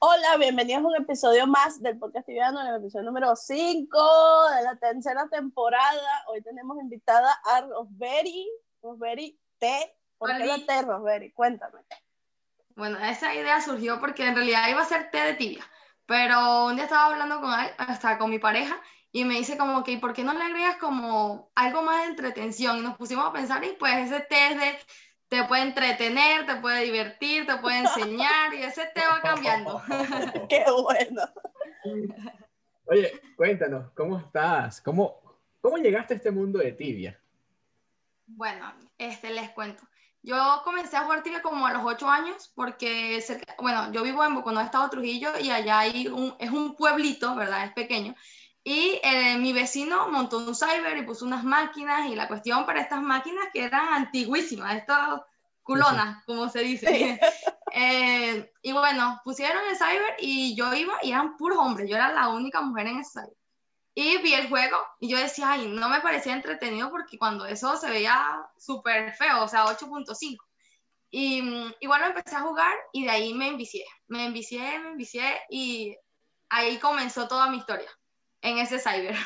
Hola, bienvenidos a un episodio más del podcast Tibiano, en el episodio número 5 de la tercera temporada. Hoy tenemos invitada a Rosberry, Rosberry T. ¿Por qué la T, Rosberry? Cuéntame. Bueno, esa idea surgió porque en realidad iba a ser té de tibia, pero un día estaba hablando con él, hasta con mi pareja, y me dice como que, ¿por qué no le agregas como algo más de entretención? Y nos pusimos a pensar y pues ese té es de te puede entretener, te puede divertir, te puede enseñar y ese te va cambiando. Qué bueno. Oye, cuéntanos, ¿cómo estás? ¿Cómo, cómo llegaste a este mundo de tibia? Bueno, este les cuento. Yo comencé a jugar tibia como a los 8 años porque, bueno, yo vivo en Boconó, Estado Trujillo, y allá hay un, es un pueblito, ¿verdad? Es pequeño. Y eh, mi vecino montó un cyber y puso unas máquinas y la cuestión para estas máquinas que eran antiguísimas, estas culonas, como se dice. Eh, y bueno, pusieron el cyber y yo iba y eran puros hombres, yo era la única mujer en ese cyber. Y vi el juego y yo decía, ay, no me parecía entretenido porque cuando eso se veía súper feo, o sea, 8.5. Y mm, igual empecé a jugar y de ahí me envicié, me envicié, me envicié y ahí comenzó toda mi historia en ese cyber.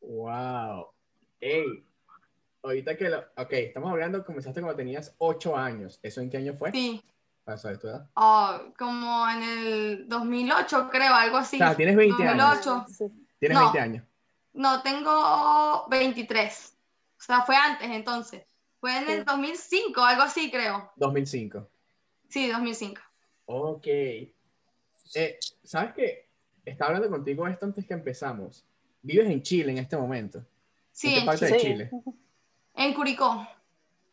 Wow. Hey, ahorita que lo, ok, estamos hablando, comenzaste cuando tenías 8 años. ¿Eso en qué año fue? Sí. ¿Para saber tu edad? Oh, como en el 2008, creo, algo así. O sea, tienes 20 2008. años. Tienes 20 años. No, tengo 23. O sea, fue antes entonces. Fue en el 2005, algo así, creo. 2005. Sí, 2005. Ok. Eh, ¿Sabes qué? Estaba hablando contigo esto antes que empezamos. Vives en Chile en este momento. Sí, ¿En qué en parte de Chile? En Curicó.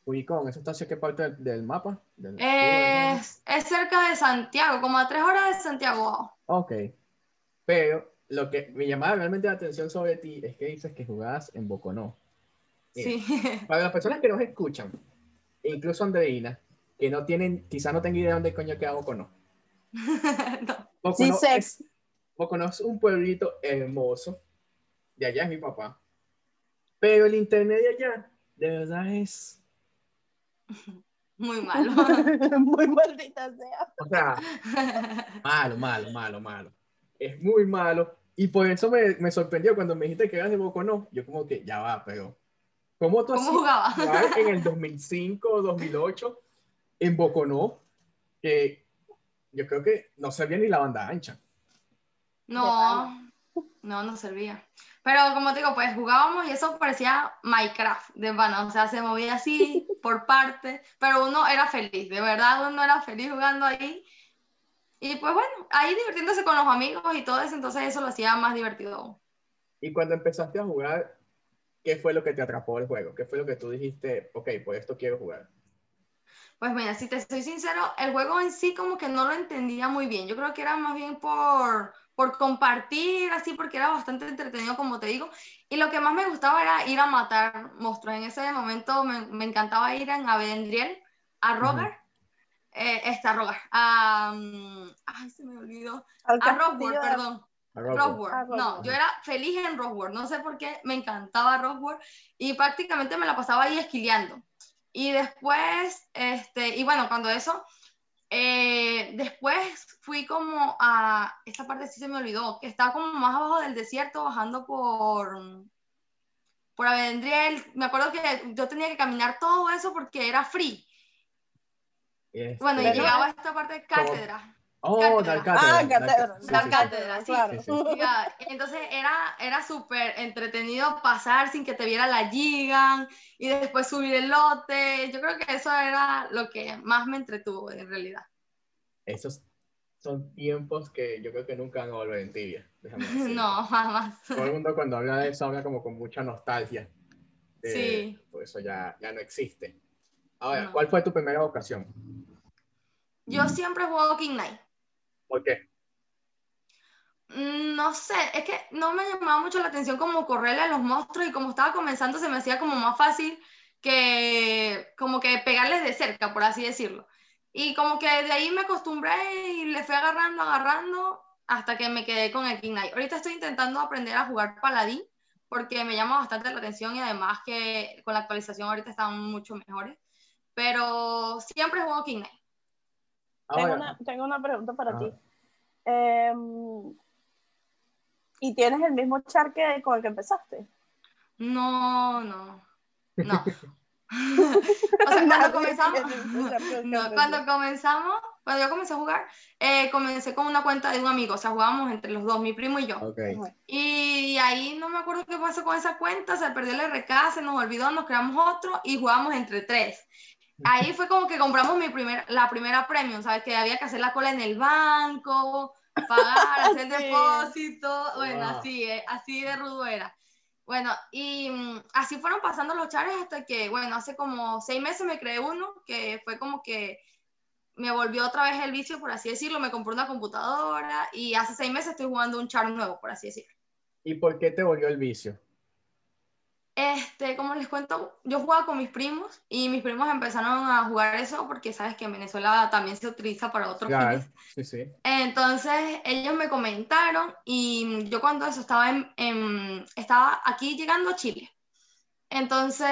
Curicó, ¿eso está hacia qué parte del, del mapa? Del- Es, es cerca de Santiago, como a tres horas de Santiago. Ok. Pero lo que me llamaba realmente la atención sobre ti es que dices que jugabas en Boconó. Eh, Sí. Para las personas que nos escuchan, e incluso Andreina, que no tienen, quizá no tengan idea de dónde coño queda Boconó. No. Boconó, sé. es, Boconó es un pueblito hermoso. De allá es mi papá. Pero el internet de allá, de verdad es. Muy malo. Muy maldita sea. O sea, malo, malo, malo, malo. Es muy malo. Y por eso me, me sorprendió cuando me dijiste que eras de Boconó. Yo, como que ya va, pero. ¿Cómo tú ¿Cómo hacías jugaba? jugar en el 2005 o 2008 en Boconó? Que yo creo que no sabía ni la banda ancha. No, no, no servía. Pero como te digo, pues jugábamos y eso parecía Minecraft de vano, o sea, se movía así por partes, pero uno era feliz, de verdad uno era feliz jugando ahí. Y pues bueno, ahí divirtiéndose con los amigos y todo eso, entonces eso lo hacía más divertido. Y cuando empezaste a jugar, ¿qué fue lo que te atrapó del juego? ¿Qué fue lo que tú dijiste, ok, por esto quiero jugar? Pues mira, si te soy sincero, el juego en sí como que no lo entendía muy bien. Yo creo que era más bien por, por compartir, así, porque era bastante entretenido, como te digo. Y lo que más me gustaba era ir a matar monstruos. En ese momento me, me encantaba ir en Avendriel a Rogar. eh, este, a Rogar. A, mm, ay, se me olvidó. Al A Rockwood, perdón. A. Rockwood. No, Rockwood. yo era feliz en Rockwood. No sé por qué, me encantaba Rockwood. Y prácticamente me la pasaba ahí esquileando. Y después, este, y bueno, cuando eso, eh, después fui como a, esta parte sí se me olvidó, que estaba como más abajo del desierto, bajando por, por Avendriel. Me acuerdo que yo tenía que caminar todo eso porque era free. Este, Bueno, y Pero- llegaba a esta parte de cátedra. Oh, Cátedra. dar cátedra. Ah, dar cátedra. sí, Dar sí, sí. cátedra, sí. Claro. Sí, Entonces era, era súper entretenido pasar sin que te viera la Gigan y después subir el lote. Yo creo que eso era lo que más me entretuvo en realidad. Esos son tiempos que yo creo que nunca van a volver en tibia. No, jamás. Todo el mundo cuando habla de eso habla como con mucha nostalgia. de- Sí. Por eso ya, ya no existe. Ahora, No. ¿cuál fue tu primera vocación? Yo siempre jugado King Knight. ¿Por qué? Mm, No sé, es que no me llamaba mucho la atención como correrle a los monstruos y como estaba comenzando se me hacía como más fácil que como que pegarles de cerca, por así decirlo. Y como que de ahí me acostumbré y le fui agarrando, agarrando hasta que me quedé con el Knight. Ahorita estoy intentando aprender a jugar paladín porque me llama bastante la atención y además que con la actualización ahorita están mucho mejores. Pero siempre juego King Knight. Tengo, una, tengo una pregunta para ti. Em, ¿Y tienes el mismo char que con el que empezaste? No, no. No. o sea, cuando comenzamos, cuando comenzamos, cuando yo comencé a jugar, eh, comencé con una cuenta de un amigo, o sea, jugábamos entre los dos, mi primo y yo. Y ahí no me acuerdo qué pasó con esa cuenta, se perdió el RK, se nos olvidó, nos creamos otro y jugábamos entre tres. Ahí fue como que compramos mi primer, la primera premium, ¿sabes? Que había que hacer la cola en el banco, pagar, hacer depósito, bueno, así, eh, así de rudo era. Bueno, y mm, así fueron pasando los chares hasta que, bueno, hace como seis meses me creé uno que fue como que me volvió otra vez el vicio, por así decirlo, me compré una computadora y hace seis meses estoy jugando un char nuevo, por así decirlo. ¿Y por qué te volvió el vicio? Este, como les cuento, yo jugaba con mis primos y mis primos empezaron a jugar eso porque sabes que en Venezuela también se utiliza para otros fines. Sí, sí. Entonces ellos me comentaron y yo cuando eso estaba, en, estaba aquí llegando a Chile. Entonces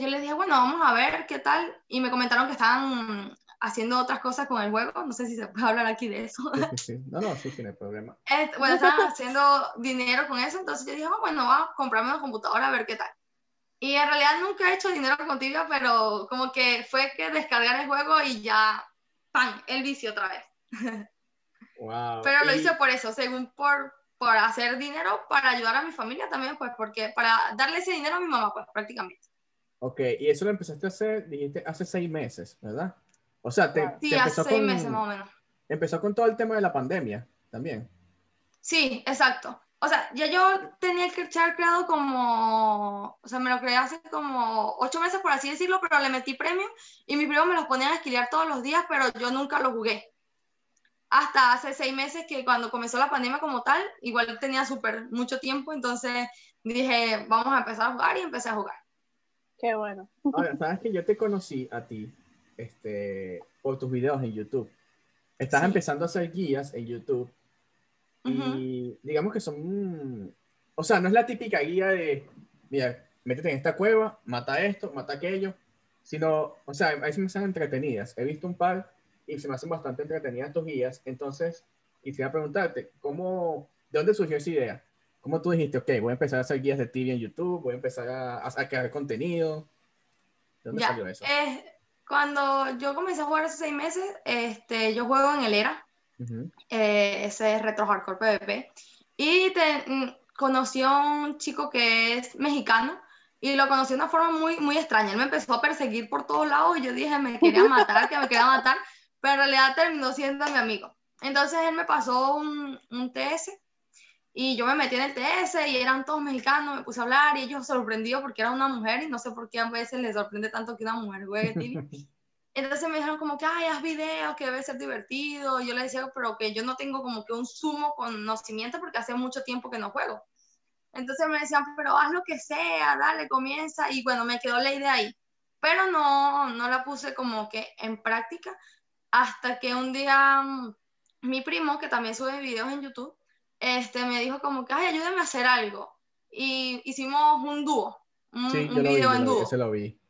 yo les dije, bueno, vamos a ver qué tal. Y me comentaron que estaban haciendo otras cosas con el juego. No sé si se puede hablar aquí de eso. Sí, sí, No, no, sí, tiene problema. bueno, estaban haciendo dinero con eso. Entonces yo dije, oh, bueno, voy a comprarme una computadora a ver qué tal. Y en realidad nunca he hecho dinero con Tibia, pero como que fue que descargar el juego y ya, ¡pam! El vicio otra vez. Wow. Pero lo hice por eso, según por, por hacer dinero para ayudar a mi familia también, pues porque para darle ese dinero a mi mamá, pues prácticamente. Ok, y eso lo empezaste a hacer, dijiste, hace seis meses, ¿verdad? O sea, te, sí, hace seis meses más o menos. Empezó con todo el tema de la pandemia también. Sí, exacto o sea, ya yo tenía el chat creado como, o sea, me lo creé hace como ocho meses, por así decirlo, pero le metí premio y mis primos me los ponían a esquilar todos los días, pero yo nunca lo jugué. Hasta hace seis meses que cuando comenzó la pandemia como tal, igual tenía súper mucho tiempo, entonces dije, vamos a empezar a jugar y empecé a jugar. Qué bueno. Ahora, sabes que yo te conocí a ti este, por tus videos en YouTube. Estás empezando a hacer guías en YouTube y digamos que son, o sea, no es la típica guía de, mira, métete en esta cueva, mata esto, mata aquello, sino, o sea, a veces me hacen entretenidas. He visto un par y se me hacen bastante entretenidas tus guías. Entonces, quisiera preguntarte, ¿cómo, ¿de dónde surgió esa idea? ¿Cómo tú dijiste, ok, voy a empezar a hacer guías de TV en YouTube, voy a empezar a, a crear contenido? ¿De dónde salió eso? Eh, cuando yo comencé a jugar hace seis meses, este, yo juego en el ERA, eh, ese es Retro Hardcore PvP. Y te, mm, conoció a un chico que es mexicano y lo conocí de una forma muy, muy extraña. Él me empezó a perseguir por todos lados y yo dije, me quería matar, que me quería matar, pero en realidad terminó siendo mi amigo. Entonces él me pasó un, un TS y yo me metí en el TS y eran todos mexicanos, me puse a hablar y ellos sorprendidos porque era una mujer y no sé por qué a veces les sorprende tanto que una mujer juegue Entonces me dijeron como que, ay, haz videos, que debe ser divertido. Y yo les decía, pero que yo no tengo como que un sumo conocimiento porque hace mucho tiempo que no juego. Entonces me decían, pero haz lo que sea, dale, comienza. Y bueno, me quedó la idea ahí. Pero no, no la puse como que en práctica hasta que un día mm, mi primo, que también sube videos en YouTube, este, me dijo como que, ay, ayúdame a hacer algo. Y hicimos un dúo, un, sí, yo video en dúo. Ese lo vi.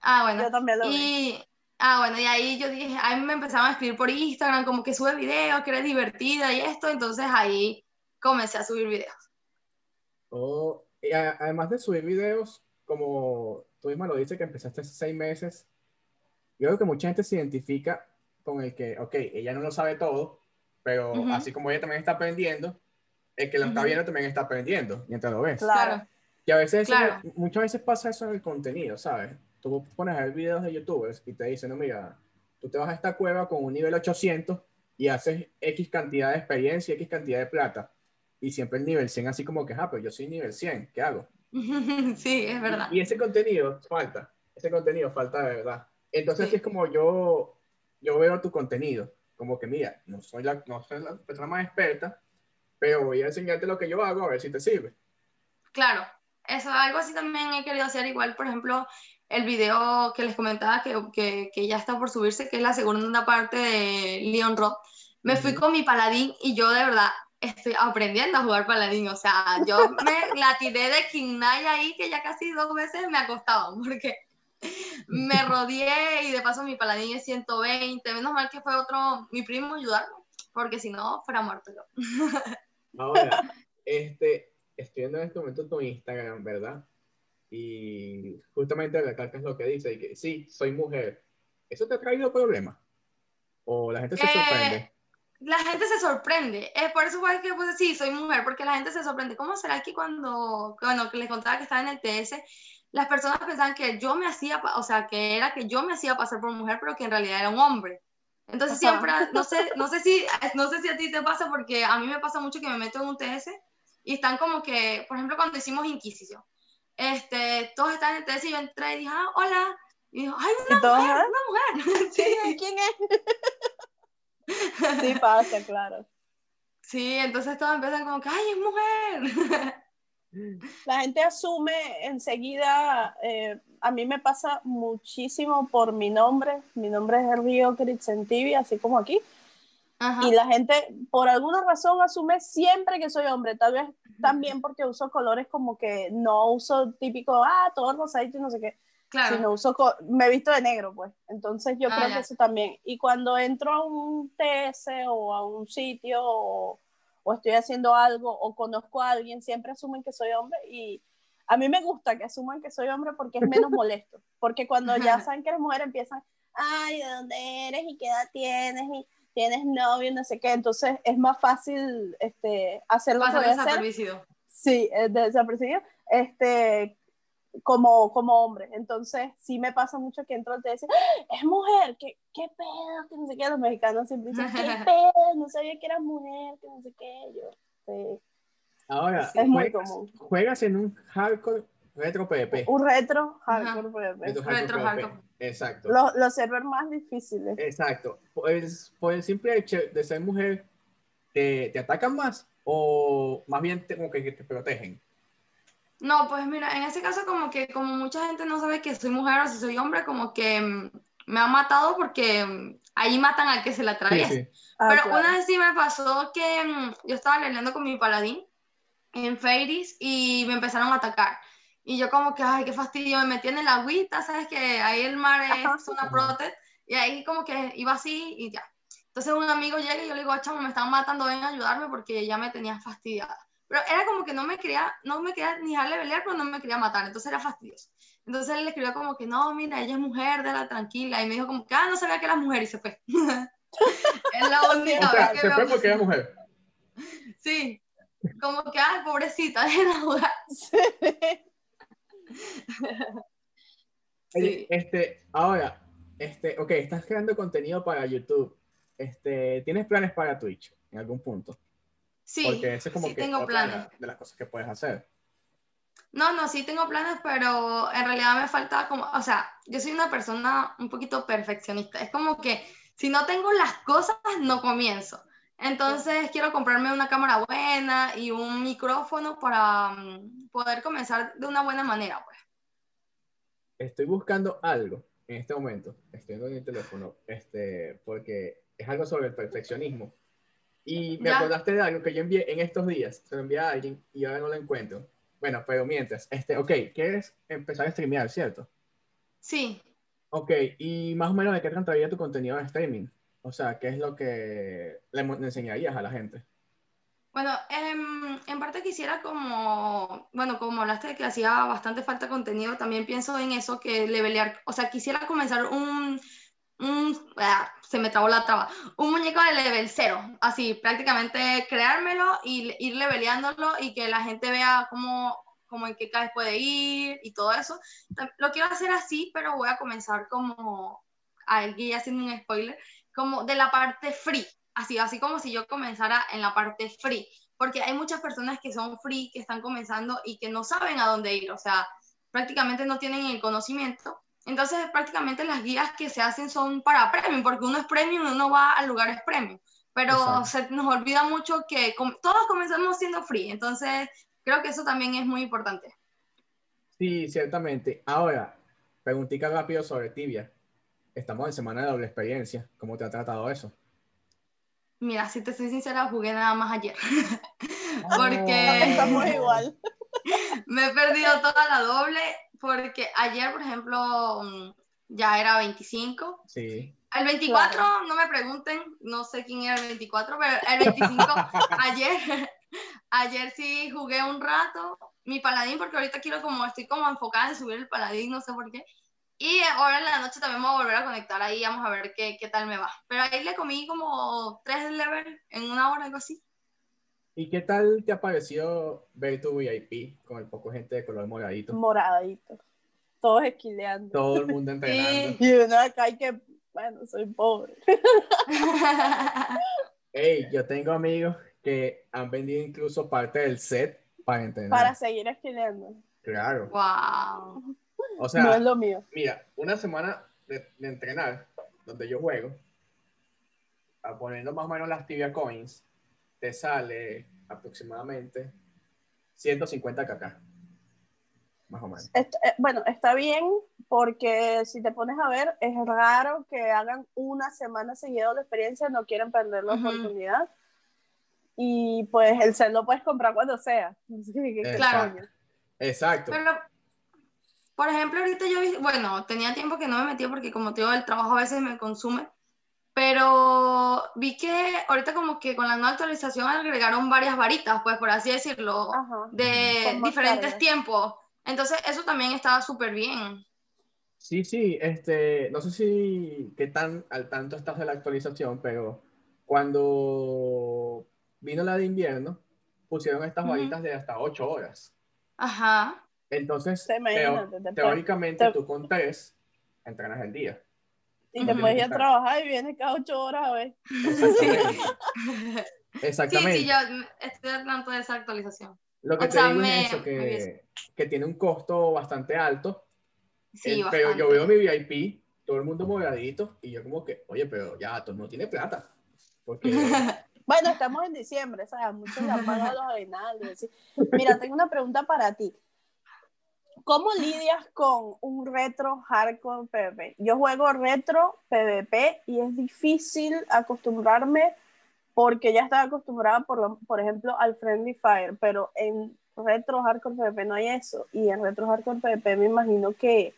Ah, bueno. Yo también lo y, vi. Ah, bueno, y ahí yo dije, ahí me empezaron a escribir por Instagram, como que sube videos, que eres divertida y esto, entonces ahí comencé a subir videos. Oh, y además de subir videos, como tú misma lo dices, que empezaste hace seis meses, yo creo que mucha gente se identifica con el que, ok, ella no lo sabe todo, pero así como ella también está aprendiendo, el que lo está viendo también está aprendiendo mientras lo ves. Claro. Y a veces, muchas veces pasa eso en el contenido, ¿sabes? Tú pones a ver videos de youtubers y te dicen, no, mira, tú te vas a esta cueva con un nivel 800 y haces X cantidad de experiencia, X cantidad de plata. Y siempre el nivel 100 así como que, ah, pero yo soy nivel 100, ¿qué hago? Sí, es verdad. Y, ese contenido falta, ese contenido falta de verdad. Entonces es como yo, yo veo tu contenido, como que mira, no soy, la, no soy la persona más experta, pero voy a enseñarte lo que yo hago a ver si te sirve. Claro, eso, algo así también he querido hacer igual, por ejemplo, el video que les comentaba que, que, que, ya está por subirse, que es la segunda parte de Leon Roth. Me fui con mi paladín y yo de verdad estoy aprendiendo a jugar paladín. O sea, yo me la tiré de King Knight ahí que ya casi dos veces me acostaba porque me rodeé y de paso mi paladín es 120. Menos mal que fue otro, mi primo ayudarme, porque si no, fuera muerto yo. Ahora, este, estoy viendo en este momento tu Instagram, ¿verdad? Y justamente es lo que dice, que sí, soy mujer. ¿Eso te ha traído problemas? ¿O la gente se sorprende? Eh, la gente se sorprende. Es por eso fue que pues sí, soy mujer, porque la gente se sorprende. ¿Cómo será que cuando, bueno, que les contaba que estaba en el TS, las personas pensaban que yo me hacía, o sea, que era que yo me hacía pasar por mujer, pero que en realidad era un hombre. Entonces siempre, no sé, no sé si, no sé si a ti te pasa, porque a mí me pasa mucho que me meto en un TS y están como que, por ejemplo, cuando hicimos Inquisición, este, todos están en el y yo entré y dije, ah, hola, y dijo, ay, una mujer, una mujer. Sí. ¿Quién es? Sí pasa, claro. Sí, entonces todos empiezan como que, ay, es mujer. La gente asume enseguida, eh, a mí me pasa muchísimo por mi nombre, mi nombre es Río Critzentivi, así como aquí, y la gente por alguna razón asume siempre que soy hombre, tal vez también porque uso colores como que no uso típico, ah, todo rosadito y no sé qué, Claro. no uso, me he visto de negro, pues. Entonces yo ah, creo que eso también. Y cuando entro a un TS o a un sitio o, estoy haciendo algo o conozco a alguien, siempre asumen que soy hombre y a mí me gusta que asuman que soy hombre porque es menos molesto. Porque cuando ya saben que eres mujer empiezan, ay, ¿de dónde eres? ¿Y qué edad tienes? ¿Y tienes novio? No sé qué. Entonces es más fácil este, hacer lo que voy a hacer. Sí, desapercibido. Este, como, como hombre. Entonces, sí me pasa mucho que entro y dicen, ¡Ah, es mujer, ¿qué, qué pedo, que no sé qué. Los mexicanos siempre dicen, qué pedo, no sabía que era mujer, que no sé qué. Yo, Ahora, es muy común. Juegas en un hardcore retro PvP. Un retro hardcore PvP. Retro, hardcore. Exacto. Los, los servers más difíciles. Exacto. Pues, por el simple hecho de ser mujer, ¿te, te atacan más? ¿O más bien como que te protegen? No, pues mira, en ese caso como que como mucha gente no sabe que soy mujer o si soy hombre, como que mm, me han matado porque mm, ahí matan al que se la trae. Ah, Pero una vez sí me pasó que mm, yo estaba leyendo con mi paladín en Fairies y me empezaron a atacar. Y yo como que, ay, qué fastidio, me metí en el agüita, ¿sabes? Que ahí el mar es una protect. Y ahí como que iba así y ya. Entonces un amigo llega y yo le digo, chamo, me están matando, ven a ayudarme porque ya me tenía fastidiada. Pero era como que no me quería, no me quería ni dejarle pelear, pero no me quería matar, entonces era fastidioso. Entonces él le escribió como que, no, mira, ella es mujer, la tranquila, y me dijo como que, ah, no sabía que era mujer, y se fue. es la única vez que se fue porque era mujer. Sí, como que, ay, pobrecita, déjenla jugar. Sí. Este, ahora, este, ok, estás creando contenido para YouTube. Este, ¿Tienes planes para Twitch en algún punto? Sí, Porque ese es como que tengo planes. De, las cosas que puedes hacer. No, no, sí tengo planes, pero en realidad me falta como, o sea, yo soy una persona un poquito perfeccionista. Es como que si no tengo las cosas, no comienzo. Entonces quiero comprarme una cámara buena y un micrófono para mm, poder comenzar de una buena manera, pues. Estoy buscando algo en este momento, estoy en el teléfono, este, porque es algo sobre el perfeccionismo y me acordaste de algo que yo envié en estos días, se lo envié a alguien y ahora no lo encuentro. Bueno, pero mientras, este, ok, ¿quieres empezar a streamear, cierto? Sí. Ok, y más o menos de qué trataría tu contenido de streaming. O sea, ¿qué es lo que le, enseñarías a la gente? Bueno, em, en parte quisiera como, bueno, como hablaste de que hacía bastante falta contenido, también pienso en eso, que levelear, o sea, quisiera comenzar un, Ah, se me trabó la traba, un muñeco de level 0, así prácticamente creármelo y ir leveleándolo y que la gente vea cómo, cómo en qué caes puede ir y todo eso. Lo quiero hacer así, pero voy a comenzar como, aquí haciendo un spoiler, como de la parte free, así, así como si yo comenzara en la parte free, porque hay muchas personas que son free, que están comenzando y que no saben a dónde ir, o sea, prácticamente no tienen el conocimiento entonces, prácticamente las guías que se hacen son para premium, porque uno es premium, uno va a lugares premium. Pero se nos olvida mucho que todos comenzamos siendo free, entonces creo que eso también es muy importante. Sí, ciertamente. Ahora, preguntita rápido sobre Tibia. Estamos en semana de doble experiencia. ¿Cómo te ha tratado eso? Mira, si te soy sincera, jugué nada más ayer. porque. Estamos igual. me he perdido toda la doble porque ayer, por ejemplo, mm, ya era 25. Sí. El 24, no me pregunten, no sé quién era el 24, pero el 25, ayer, ayer sí jugué un rato mi paladín, porque ahorita quiero como, estoy como enfocada en subir el paladín, no sé por qué. Y ahora en la noche también me voy a volver a conectar ahí, vamos a ver qué, qué tal me va. Pero ahí le comí como tres levels en una hora, algo así. ¿Y qué tal te ha parecido ver tu VIP con el poco gente de color moradito? Moradito. Todos esquileando. Todo el mundo entrenando. Y uno acá hay que, bueno, soy pobre. Hey, yo tengo amigos que han vendido incluso parte del set para entrenar. Para seguir esquileando. Claro. Wow. O sea, no es lo mío. mira, una semana de, de entrenar donde yo juego, a poniendo más o menos las tibia coins, te sale aproximadamente 150 kk. Más o menos. Est- eh, bueno, está bien porque si te pones a ver, es raro que hagan una semana seguida de experiencia, no quieren perder la Ujú. oportunidad. Y pues el set lo puedes comprar cuando sea. ¿qué Claro. Exacto. Pero, por ejemplo, ahorita yo vi, bueno, tenía tiempo que no me metía porque como te digo, el trabajo a veces me consume, pero vi que ahorita como que con la nueva actualización agregaron varias varitas, pues por así decirlo, Ajá. de diferentes cargas. tiempos. Entonces eso también estaba súper bien. Sí, sí, este, no sé si qué tan al tanto estás de la actualización, pero cuando vino la de invierno, pusieron estas varitas de hasta 8 horas. Ajá. Entonces, Te teo- te- te- teóricamente te- tú con 3 entrenas el día. Y te Ujú. puedes ir a trabajar y vienes cada ocho horas a ver. Exactamente. Sí, Exactamente. sí, yo estoy al tanto de esa actualización. Lo que o te sea, digo me- es eso, que, que tiene un costo bastante alto. Sí, Eh, pero yo bastante. veo mi VIP, todo el mundo moradito, y yo como que, oye, pero ya, todo el mundo tiene plata. Porque, Bueno, estamos en diciembre, ¿sabes? Muchos le han pagado los. ¿sí? Mira, tengo una pregunta para ti. ¿Cómo lidias con un retro hardcore PvP? Yo juego retro PvP y es difícil acostumbrarme porque ya estaba acostumbrada, por, lo- por ejemplo, al Friendly Fire, pero en retro hardcore PvP no hay eso. Y en retro hardcore PvP me imagino que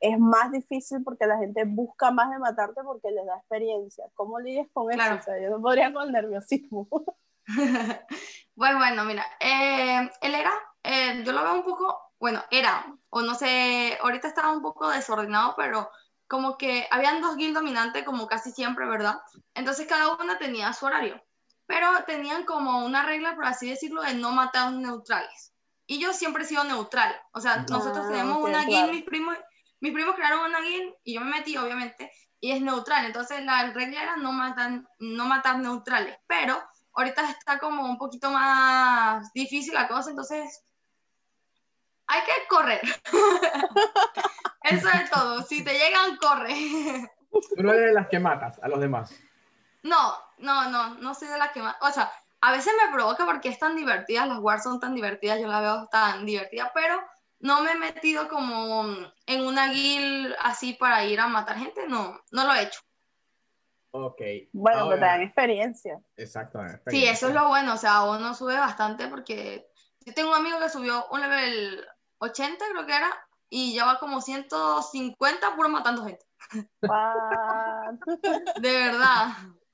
es más difícil porque la gente busca más de matarte porque les da experiencia. ¿Cómo lidias con Claro. eso? O sea, yo no podría con el nerviosismo. Pues bueno, mira, eh, era, eh, yo lo veo un poco, bueno, era, o no sé, ahorita estaba un poco desordenado, pero como que habían dos guilds dominantes como casi siempre, ¿verdad? Entonces cada una tenía su horario, pero tenían como una regla, por así decirlo, de no matar neutrales. Y yo siempre he sido neutral, o sea, nosotros Ah, tenemos ok, una guild, claro. mis primos, mis primos crearon una guild y yo me metí, obviamente, y es neutral, entonces la regla era no matar, no matar neutrales, pero ahorita está como un poquito más difícil la cosa, entonces hay que correr. Eso es todo. Si te llegan, corre. tú no eres de las que matas a los demás. No, no, no, no soy de las que más. O sea, a veces me provoca porque es tan divertida, las wars son tan divertidas, yo la veo tan divertida, pero no me he metido como en una guild así para ir a matar gente, no, no lo he hecho. Ok. Bueno, ahora- pero te dan experiencia. Exacto. Sí, eso es lo bueno, o sea, uno sube bastante porque yo tengo un amigo que subió un level 80, creo que era, y ya va como 150 puro matando gente. De verdad.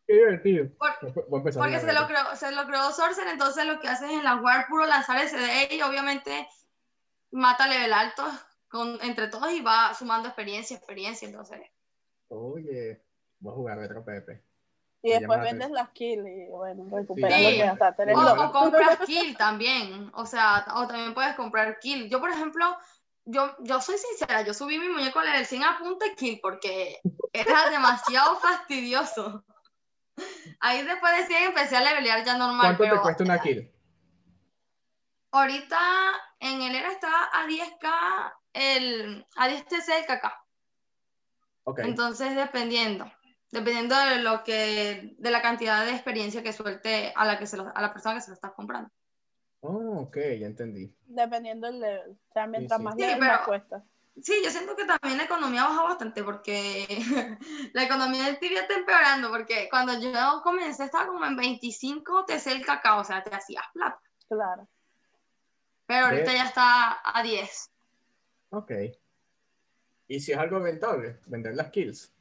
Qué divertido. Por- Voy a empezar porque se lo, creó, se lo creó Sorcerer, entonces lo que hacen en la War puro lanzar SD y obviamente mata level alto con, entre todos y va sumando experiencia, experiencia, entonces. Oye, voy a jugar retro PvP. Y después la vendes las kills y bueno, recuperas Sí. lo que gastaste en el O, compras kill también, o sea, o también puedes comprar kill. Yo, por ejemplo, yo, yo soy sincera, yo subí mi muñeco level 100 a punta de kill porque era demasiado fastidioso. Ahí después de 100 empecé a levelear ya normal, ¿Cuánto pero te cuesta una kill? ahorita en el era está a 10k, el, a 10 TC el KK. Entonces, dependiendo, dependiendo de lo que, de la cantidad de experiencia que suelte a la que se lo- a la persona que se lo está comprando. Oh, ok, ya entendí. Dependiendo del level. O sea, mientras sí. más Sí, level, pero- más cuesta. Sí, yo siento que también la economía baja bastante porque la economía del tibia está empeorando porque cuando yo comencé estaba como en 25 TC el cacao, o sea, te hacías plata. Claro. Pero ahorita ya está a 10. Ok. ¿Y si es algo rentable, vender las kills?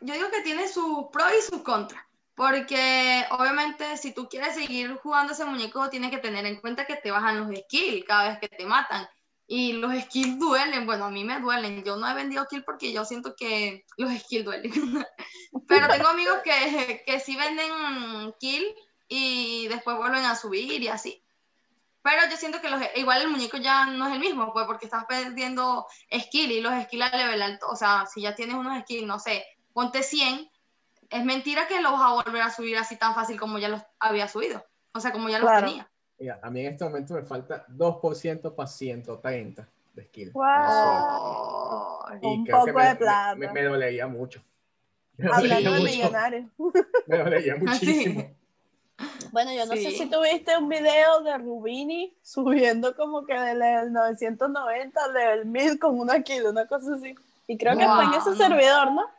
Yo digo que tiene sus pros y sus contras. Porque obviamente si tú quieres seguir jugando ese muñeco, tienes que tener en cuenta que te bajan los skills cada vez que te matan. Y los skills duelen, bueno, a mí me duelen. Yo no he vendido kill porque yo siento que los skills duelen. Pero tengo amigos que, que sí venden kill y después vuelven a subir y así. Pero yo siento que los, igual el muñeco ya no es el mismo, pues porque estás perdiendo skill y los skills a level alto. O sea, si ya tienes unos skills, no sé, ponte 100 es mentira que lo vas a volver a subir así tan fácil como ya los había subido. O sea, como ya los tenía. Mira, a mí en este momento me falta 2% para 130 de skill. Wow. Un poco de plata. Me, dolería mucho. Me Hablando de millonarios. Me dolería muchísimo. Bueno, yo no sé si tuviste un video de Rubini subiendo como que del 990 al level 1000 con una kill, una cosa así. Y creo que fue en ese servidor, ¿no?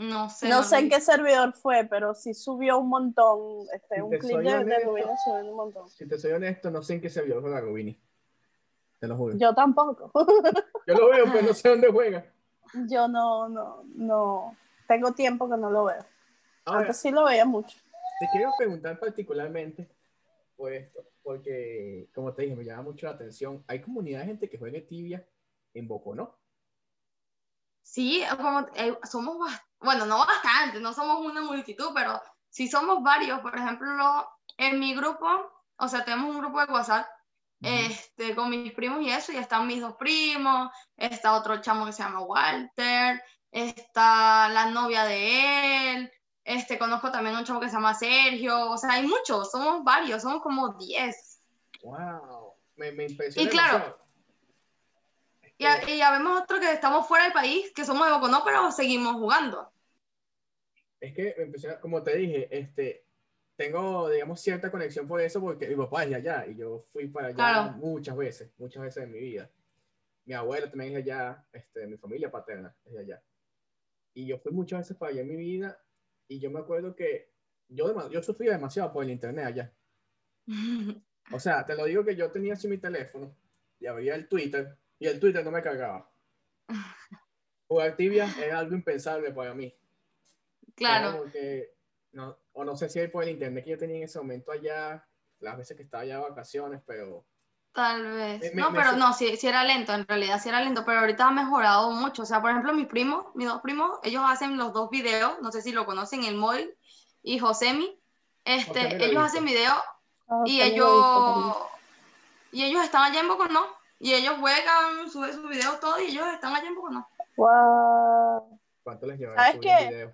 No sé. No sé en qué servidor fue, pero sí subió un montón. Este, un clip de, de, Rubini subió un montón. Si te soy honesto, no sé en qué servidor juega Rubini. Te lo juro. Yo tampoco. Yo lo veo, pero no sé dónde juega. Yo no, no, no. Tengo tiempo que no lo veo. Antes sí lo veía mucho. Te quiero preguntar particularmente por esto, porque, como te dije, me llama mucho la atención. Hay comunidad de gente que juega tibia en Boco, ¿no? Sí, como, eh, somos bueno, no bastante, no somos una multitud, pero sí somos varios. Por ejemplo, en mi grupo, o sea, tenemos un grupo de WhatsApp este, con mis primos y eso, y están mis dos primos, está otro chamo que se llama Walter, está la novia de él, este, conozco también un chamo que se llama Sergio, o sea, hay muchos, somos varios, somos como 10. ¡Wow! Me, me impresiona. Y claro, y, y ya vemos otro que estamos fuera del país, que somos de Boconó, pero seguimos jugando. Es que, como te dije, este, tengo, digamos, cierta conexión por eso, porque mi papá es de allá y yo fui para allá muchas veces, muchas veces en mi vida. Mi abuelo también es de allá, este, mi familia paterna es de allá. Y yo fui muchas veces para allá en mi vida y yo me acuerdo que yo, yo sufría demasiado por el internet allá. O sea, te lo digo que yo tenía así mi teléfono y abría el Twitter y el Twitter no me cargaba. Jugar tibia es algo impensable para mí. Claro. no, o no sé si hay por el internet que yo tenía en ese momento allá, las veces que estaba allá de vacaciones, pero... Tal vez. no, pero no, sí, sí, era lento, en realidad sí era lento, pero ahorita ha mejorado mucho. O sea, por ejemplo, mis primos, mis dos primos, ellos hacen los dos videos, no sé si lo conocen, el Moy y Josemi. Este, ellos hacen videos ah, y ellos... Y ellos están allá en Boconó y ellos juegan, suben sus videos todo y ellos están allá en Boconó. Wow. ¿Cuánto les lleva ¿Sabes qué?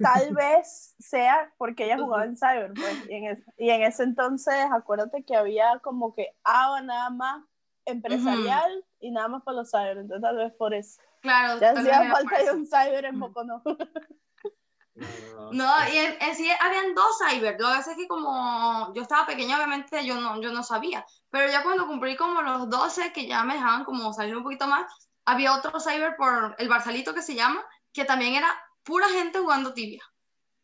Tal vez sea porque ella jugaba en Cyber, pues, y, en y, en ese entonces, acuérdate que había como que ABA nada más empresarial y nada más para los Cyber, entonces tal vez por eso. Claro. Ya hacía falta de un Cyber en Boconó. No, y en, sí habían dos cyber. Lo que es que como yo estaba pequeña, obviamente yo no, yo no sabía. Pero ya cuando cumplí como los 12, que ya me dejaban como salir un poquito más, había otro cyber por el Barcelito que se llama, que también era pura gente jugando tibia.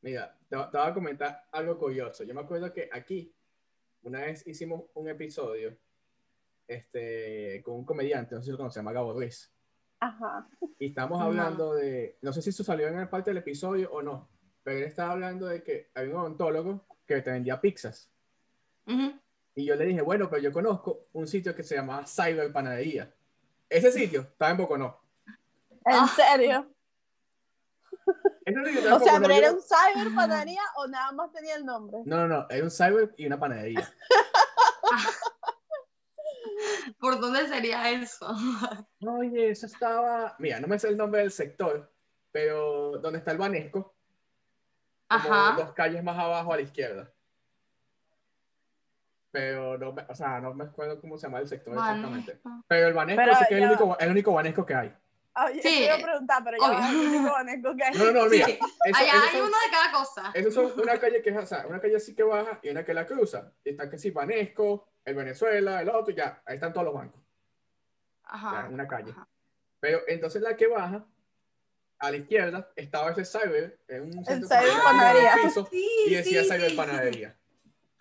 Mira, te, te, voy a comentar algo curioso. Yo me acuerdo que aquí, una vez hicimos un episodio este, con un comediante, no sé si lo conoce, se llama Gabo Ruiz. Ajá. Y estamos hablando de, no sé si eso salió en el parte del episodio o no, pero él estaba hablando de que había un odontólogo que te vendía pizzas. Y yo le dije, bueno, pero yo conozco un sitio que se llama Cyber Panadería. Ese sitio estaba en Boconó. ¿En ah. serio? o sea, pero era un cyber panadería o nada más tenía el nombre. No, no, no, era un cyber y una panadería. ¿Por dónde sería eso? Oye, eso estaba. Mira, no me sé el nombre del sector, pero donde está el Banesco. Ajá. dos calles más abajo a la izquierda. Pero no me, o sea, no me acuerdo cómo se llama el sector exactamente. Pero el Banesco sí que es el único, el único Banesco que hay. Oye, sí, iba a preguntar, pero ya el único Banesco que hay. No, no, mira. hay uno de cada cosa. Esos son una calle que es, o sea, una calle así que baja y una que la cruza. Y está que sí, Banesco, el Venezuela, el otro, ya, ahí están todos los bancos. Ajá. en una calle. Pero entonces la que baja, a la izquierda, estaba ese cyber, en un centro el cyber panadería. y decía cyber panadería.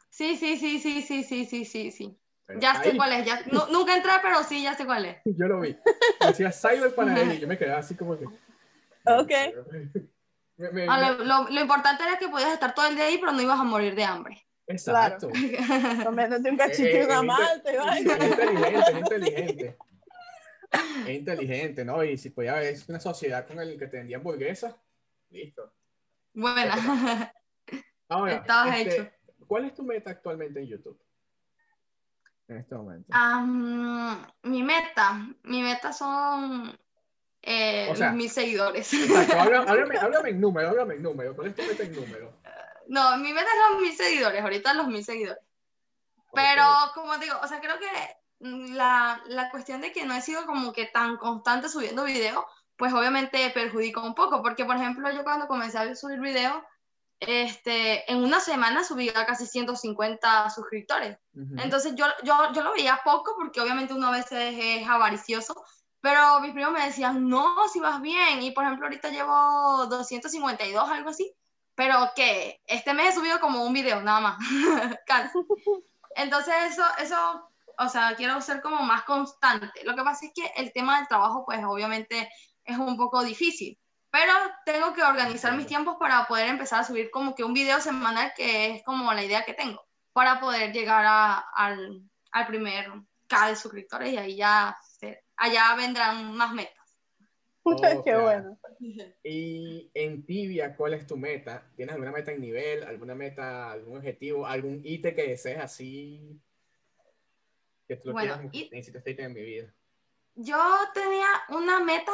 Sí, sí, sí, sí, sí, sí, sí, sí, sí. Ya sé cuál es, ya, nunca entré, pero sí, ya sé cuál es. Yo lo vi. Decía Cyber Panadería y yo me quedaba así como que... Ok. Ah, lo, lo, importante era que podías estar todo el día ahí, pero no ibas a morir de hambre. Exacto. Claro. Comiéndote un cachito y una malta. Es inteligente, es inteligente. Es inteligente, ¿no? Y si podía haber una sociedad con el que te vendía hamburguesas, listo. Buena. Ahora, Estabas este, hecho. ¿Cuál es tu meta actualmente en YouTube? En este momento. mi meta, mi meta son eh, mis seguidores. Exacto, háblame, háblame, en número, háblame en número. ¿Cuál es tu meta en número? No, mi meta son mis seguidores, ahorita los mil seguidores. Pero, como digo, o sea, creo que la, la, cuestión de que no he sido como que tan constante subiendo videos, pues obviamente perjudica un poco, porque por ejemplo yo cuando comencé a subir videos, este, en una semana subí a casi 150 suscriptores. Entonces yo, yo, yo lo veía poco porque obviamente uno a veces es avaricioso, pero mis primos me decían, no, si vas bien. Y por ejemplo ahorita llevo 252, algo así, pero que este mes he subido como un video nada más. Entonces eso, eso o sea, quiero ser como más constante. Lo que pasa es que el tema del trabajo, pues obviamente es un poco difícil, pero tengo que organizar mis tiempos para poder empezar a subir como que un video semanal, que es como la idea que tengo, para poder llegar a, al, al, primer K de suscriptores y ahí ya, allá vendrán más metas. Qué bueno. Y en Tibia, ¿cuál es tu meta? ¿Tienes alguna meta en nivel, alguna meta, algún objetivo, algún ítem que desees así bueno, necesito este en mi vida. Yo tenía una meta,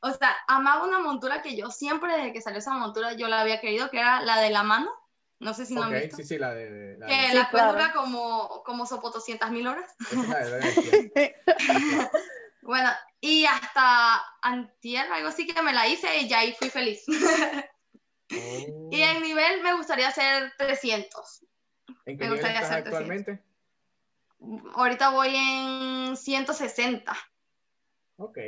o sea, amaba una montura que yo siempre desde que salió esa montura yo la había querido, que era la de la mano. No sé si no han visto. Sí, sí, la de. la que la dura como, como sopo 200 mil horas. Bueno, y hasta antier, algo así que me la hice y ya ahí fui feliz. Y en nivel me gustaría hacer 300. ¿En qué me gustaría hacer actualmente? Ahorita voy en 160. Ok.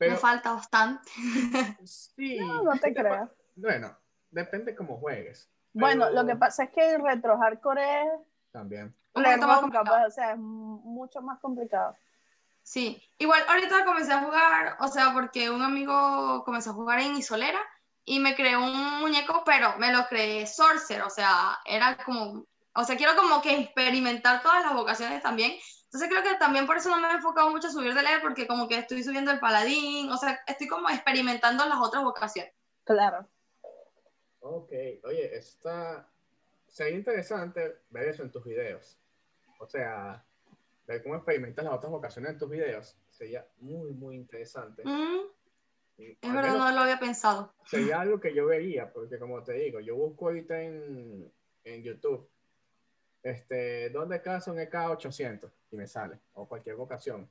Me falta bastante. Sí. No, no te creas. Bueno, depende cómo juegues. Bueno, lo que pasa es que el retro hardcore es... También. más pues, o sea, es mucho más complicado. Sí, igual ahorita comencé a jugar, o sea, porque un amigo comenzó a jugar en Isolera y me creó un muñeco, pero me lo creé Sorcerer, o sea, era como o sea, quiero como que experimentar todas las vocaciones también. Entonces creo que también por eso no me he enfocado mucho a subir de leer, porque como que estoy subiendo el paladín, o sea, estoy como experimentando las otras vocaciones. Claro. Ok, oye, está... Sería interesante ver eso en tus videos. O sea, ver cómo experimentas las otras vocaciones en tus videos. Sería muy, muy interesante. Mm. es verdad, no lo había pensado. Sería algo que yo vería, porque como te digo, yo busco ahorita en, en YouTube este, ¿dónde casa un EK800? Y me sale, o cualquier vocación.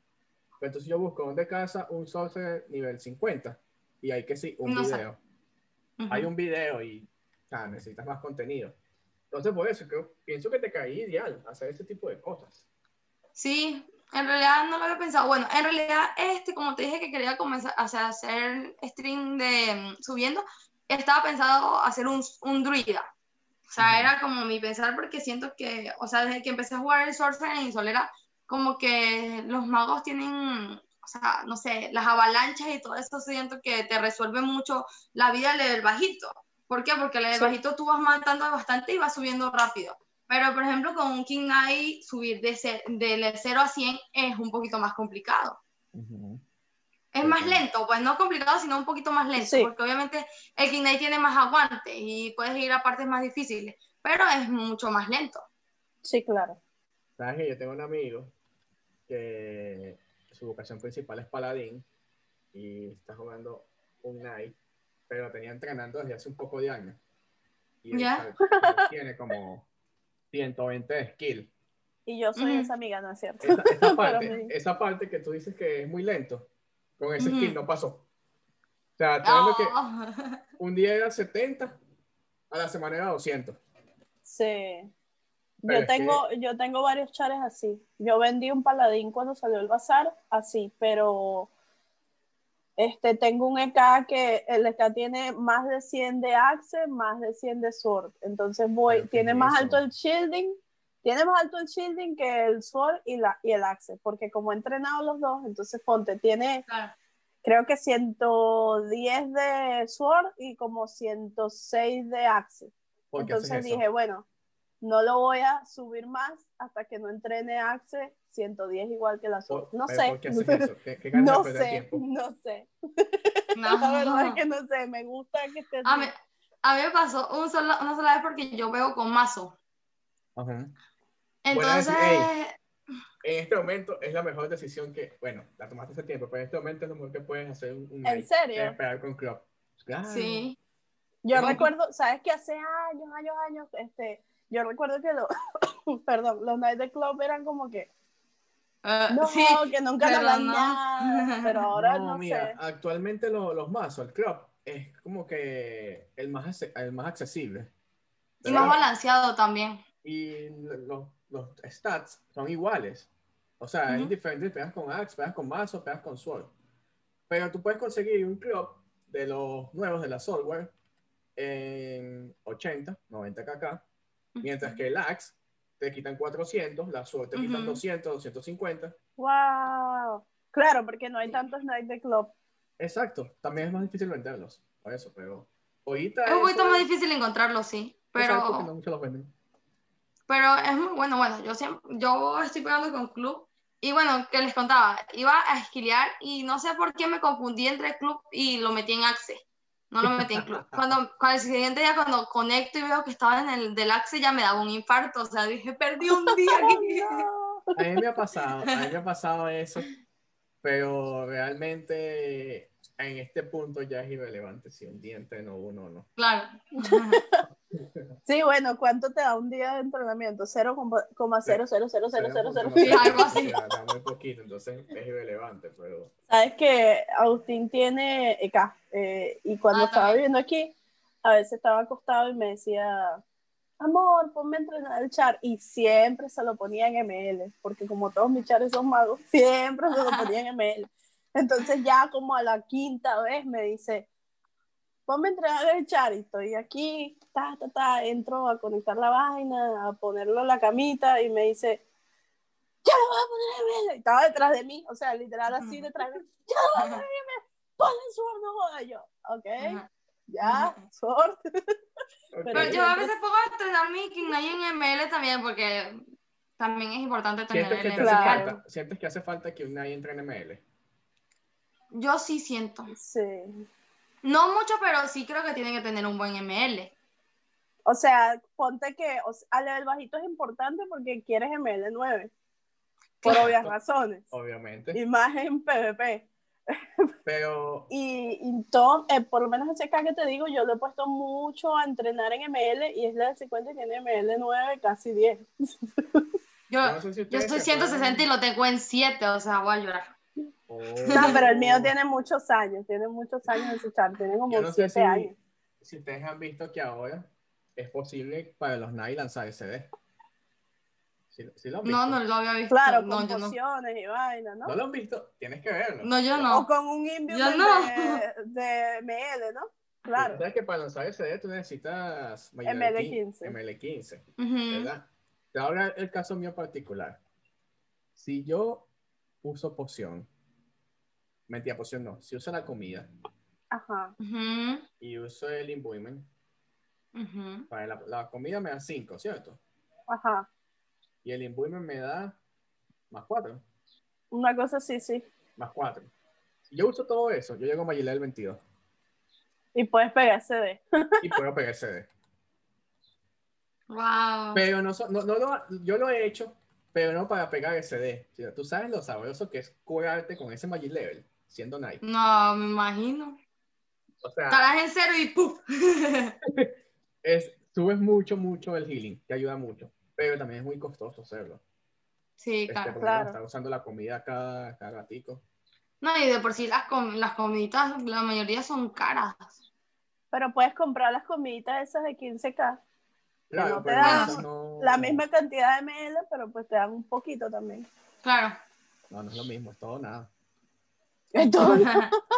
entonces yo busco dónde casa un source nivel 50 y hay que sí, un video. Hay un video y necesitas más contenido. Entonces, por eso, que pienso que te caí ideal hacer ese tipo de cosas. Sí, en realidad no lo había pensado. Bueno, en realidad, este, como te dije que quería comenzar a hacer stream de mm, subiendo, estaba pensado hacer un, un druida. O sea, era como mi pensar porque siento que, o sea, desde que empecé a jugar el Sorcerer en Solera, como que los magos tienen, o sea, no sé, las avalanchas y todo eso siento que te resuelve mucho la vida del bajito. ¿Por qué? Porque el bajito tú vas matando bastante y vas subiendo rápido. Pero, por ejemplo, con un King Knight, subir de, 0 a 100 es un poquito más complicado. Es más lento, pues no complicado, sino un poquito más lento, porque obviamente el King Knight tiene más aguante y puedes ir a partes más difíciles, pero es mucho más lento. Sí, claro. Sabes que yo tengo un amigo que su vocación principal es paladín y está jugando un Knight, pero lo tenía entrenando desde hace un poco de años. Y ¿Ya? tiene como 120 de skill. Y yo soy esa amiga, ¿no es cierto? Esa, parte, esa parte que tú dices que es muy lento con ese skin no pasó. O sea, te que un día era 70, a la semana era 200. Sí. yo tengo, yo tengo varios chares así. Yo vendí un paladín cuando salió el bazar, así, pero este, tengo un EK que el EK tiene más de 100 de Axe, más de 100 de Sword. Entonces voy, tiene más alto el shielding tiene más alto el shielding que el sword y, la, y el axe, porque como he entrenado los dos, entonces ponte, tiene Claro. creo que 110 de sword y como 106 de axe. ¿Por qué haces Entonces dije, bueno, no lo voy a subir más hasta que no entrene axe 110 igual que la. Por- No sé. ¿Por qué haces eso? ¿Qué, qué ganas No sé, no sé. No. La verdad es que no sé, me gusta que esté A mí, a mí me pasó un solo- una sola vez porque yo veo con mazo. Ajá. Entonces. En este momento es la mejor decisión que, bueno, la tomaste hace tiempo, pero en este momento es lo mejor que puedes hacer un, un ¿En serio? es esperar con club. Claro. sí. Yo recuerdo, sabes que hace años, años, años, este, yo recuerdo que los, perdón, los nights de club eran como que, Eh, no, sí, que nunca pero dan no. nada, pero ahora no, mira, sé. actualmente lo- los mazos, el club, es como que el más, el más accesible. y más balanceado también. Y los, los stats son iguales. O sea, es Ujú. indiferente, pegas con axe, pegas con mazo, pegas con sword. Pero tú puedes conseguir un club de los nuevos de la software en 80, 90 kk, mientras que el axe te quitan 400, la sword te quitan Ujú. 200, 250. Wow. Claro, porque no hay tantos nights de club. Exacto, también es más difícil venderlos, por eso, pero ahorita Es un poquito más difícil encontrarlo, sí. exacto, porque Pero, no muchos los venden. pero es muy bueno. Bueno, yo siempre, yo estoy pegando con club. Y bueno, que les contaba, iba a esquilear y no sé por qué me confundí entre club y lo metí en axe. No lo metí en club. Cuando, cuando el siguiente día, cuando conecto y veo que estaba en el del axe, ya me daba un infarto. O sea, dije, perdí un día aquí. No. A mí me ha pasado, a mí me ha pasado eso, pero realmente en este punto ya es irrelevante si un día entreno uno o no. Claro. Sí, bueno, ¿cuánto te da un día de entrenamiento? 0,0000000. Sí, algo así. Muy poquito, entonces es irrelevante, pero Sabes que Agustín tiene EK eh, y cuando Ah, estaba también. viviendo aquí, a veces estaba acostado y me decía, amor, ponme a entrenar el char y siempre se lo ponía en ML, porque como todos mis chares son magos, siempre se lo ponía en ML. Entonces ya como a la quinta vez me dice, ponme a entrenar el char y aquí, ta, ta, ta, entro a conectar la vaina, a ponerlo en la camita y me dice, ya lo voy a poner en ML. Y estaba detrás de mí, o sea, literal así detrás de mí, ya lo voy a poner en ML, ponle su no joda yo, ok, Ajá. ya, suerte. Ok. Pero yo a veces pongo a entrenar mi Kignai en ML también porque también es importante tener ¿Sientes que, el te hace falta, ¿Sientes que hace falta que un entre en ML? Yo sí siento. Sí. No mucho, pero sí creo que tiene que tener un buen ML. O sea, ponte que o sea, a level bajito es importante porque quieres ML9, por Claro. obvias razones, Obviamente. y más en PvP. Pero Y, y todo, eh, por lo menos ese K que te digo, yo lo he puesto mucho a entrenar en ML y es level 50 y tiene ML9 casi 10. Yo, yo no sé si yo estoy se 160 y lo tengo en 7, o sea, voy a llorar. Oh. No, pero el mío tiene muchos años, tiene muchos años en su char, tiene como no 7 si, años. si ustedes han visto que ahora es posible para los NAI lanzar SD. ¿Sí, sí lo han visto? No, no lo había visto. Claro, no, con no. y vainas, ¿no? ¿No lo han visto? Tienes que verlo. No, yo O no. con un Yo de, no. de ML, ¿no? Claro. ¿Sabes que para lanzar SD tú necesitas ML15. ML15, Ujú. ¿verdad? Ahora el caso mío particular. Si yo uso poción, mentira, poción no, si uso la comida Ajá. Y uso el imbuement, Ujú. para la, la comida me da 5, ¿cierto? Ajá. Y el imbuement me da más 4, Una cosa así, sí. más 4. Si yo uso todo eso, yo llego a Magilea el 22 Y puedes pegar CD. y puedo pegar CD. Wow. Pero no, no, no lo, yo lo he hecho, pero no para pegar SD. sino Tú sabes lo sabroso que es curarte con ese Magic Level, siendo Knight. No, me imagino. O sea, Estarás en cero y ¡puf! es, subes mucho, mucho el healing, te ayuda mucho. Pero también es muy costoso hacerlo. sí, Este, claro. porque claro. Estar usando la comida cada, cada ratico. No, y de por sí las, com- las comiditas, la mayoría son caras. Pero puedes comprar las comiditas esas de 15K. Claro, no te dan no, La misma cantidad de ML, pero pues te dan un poquito también. Claro. No, no es lo mismo, es todo o nada. Entonces,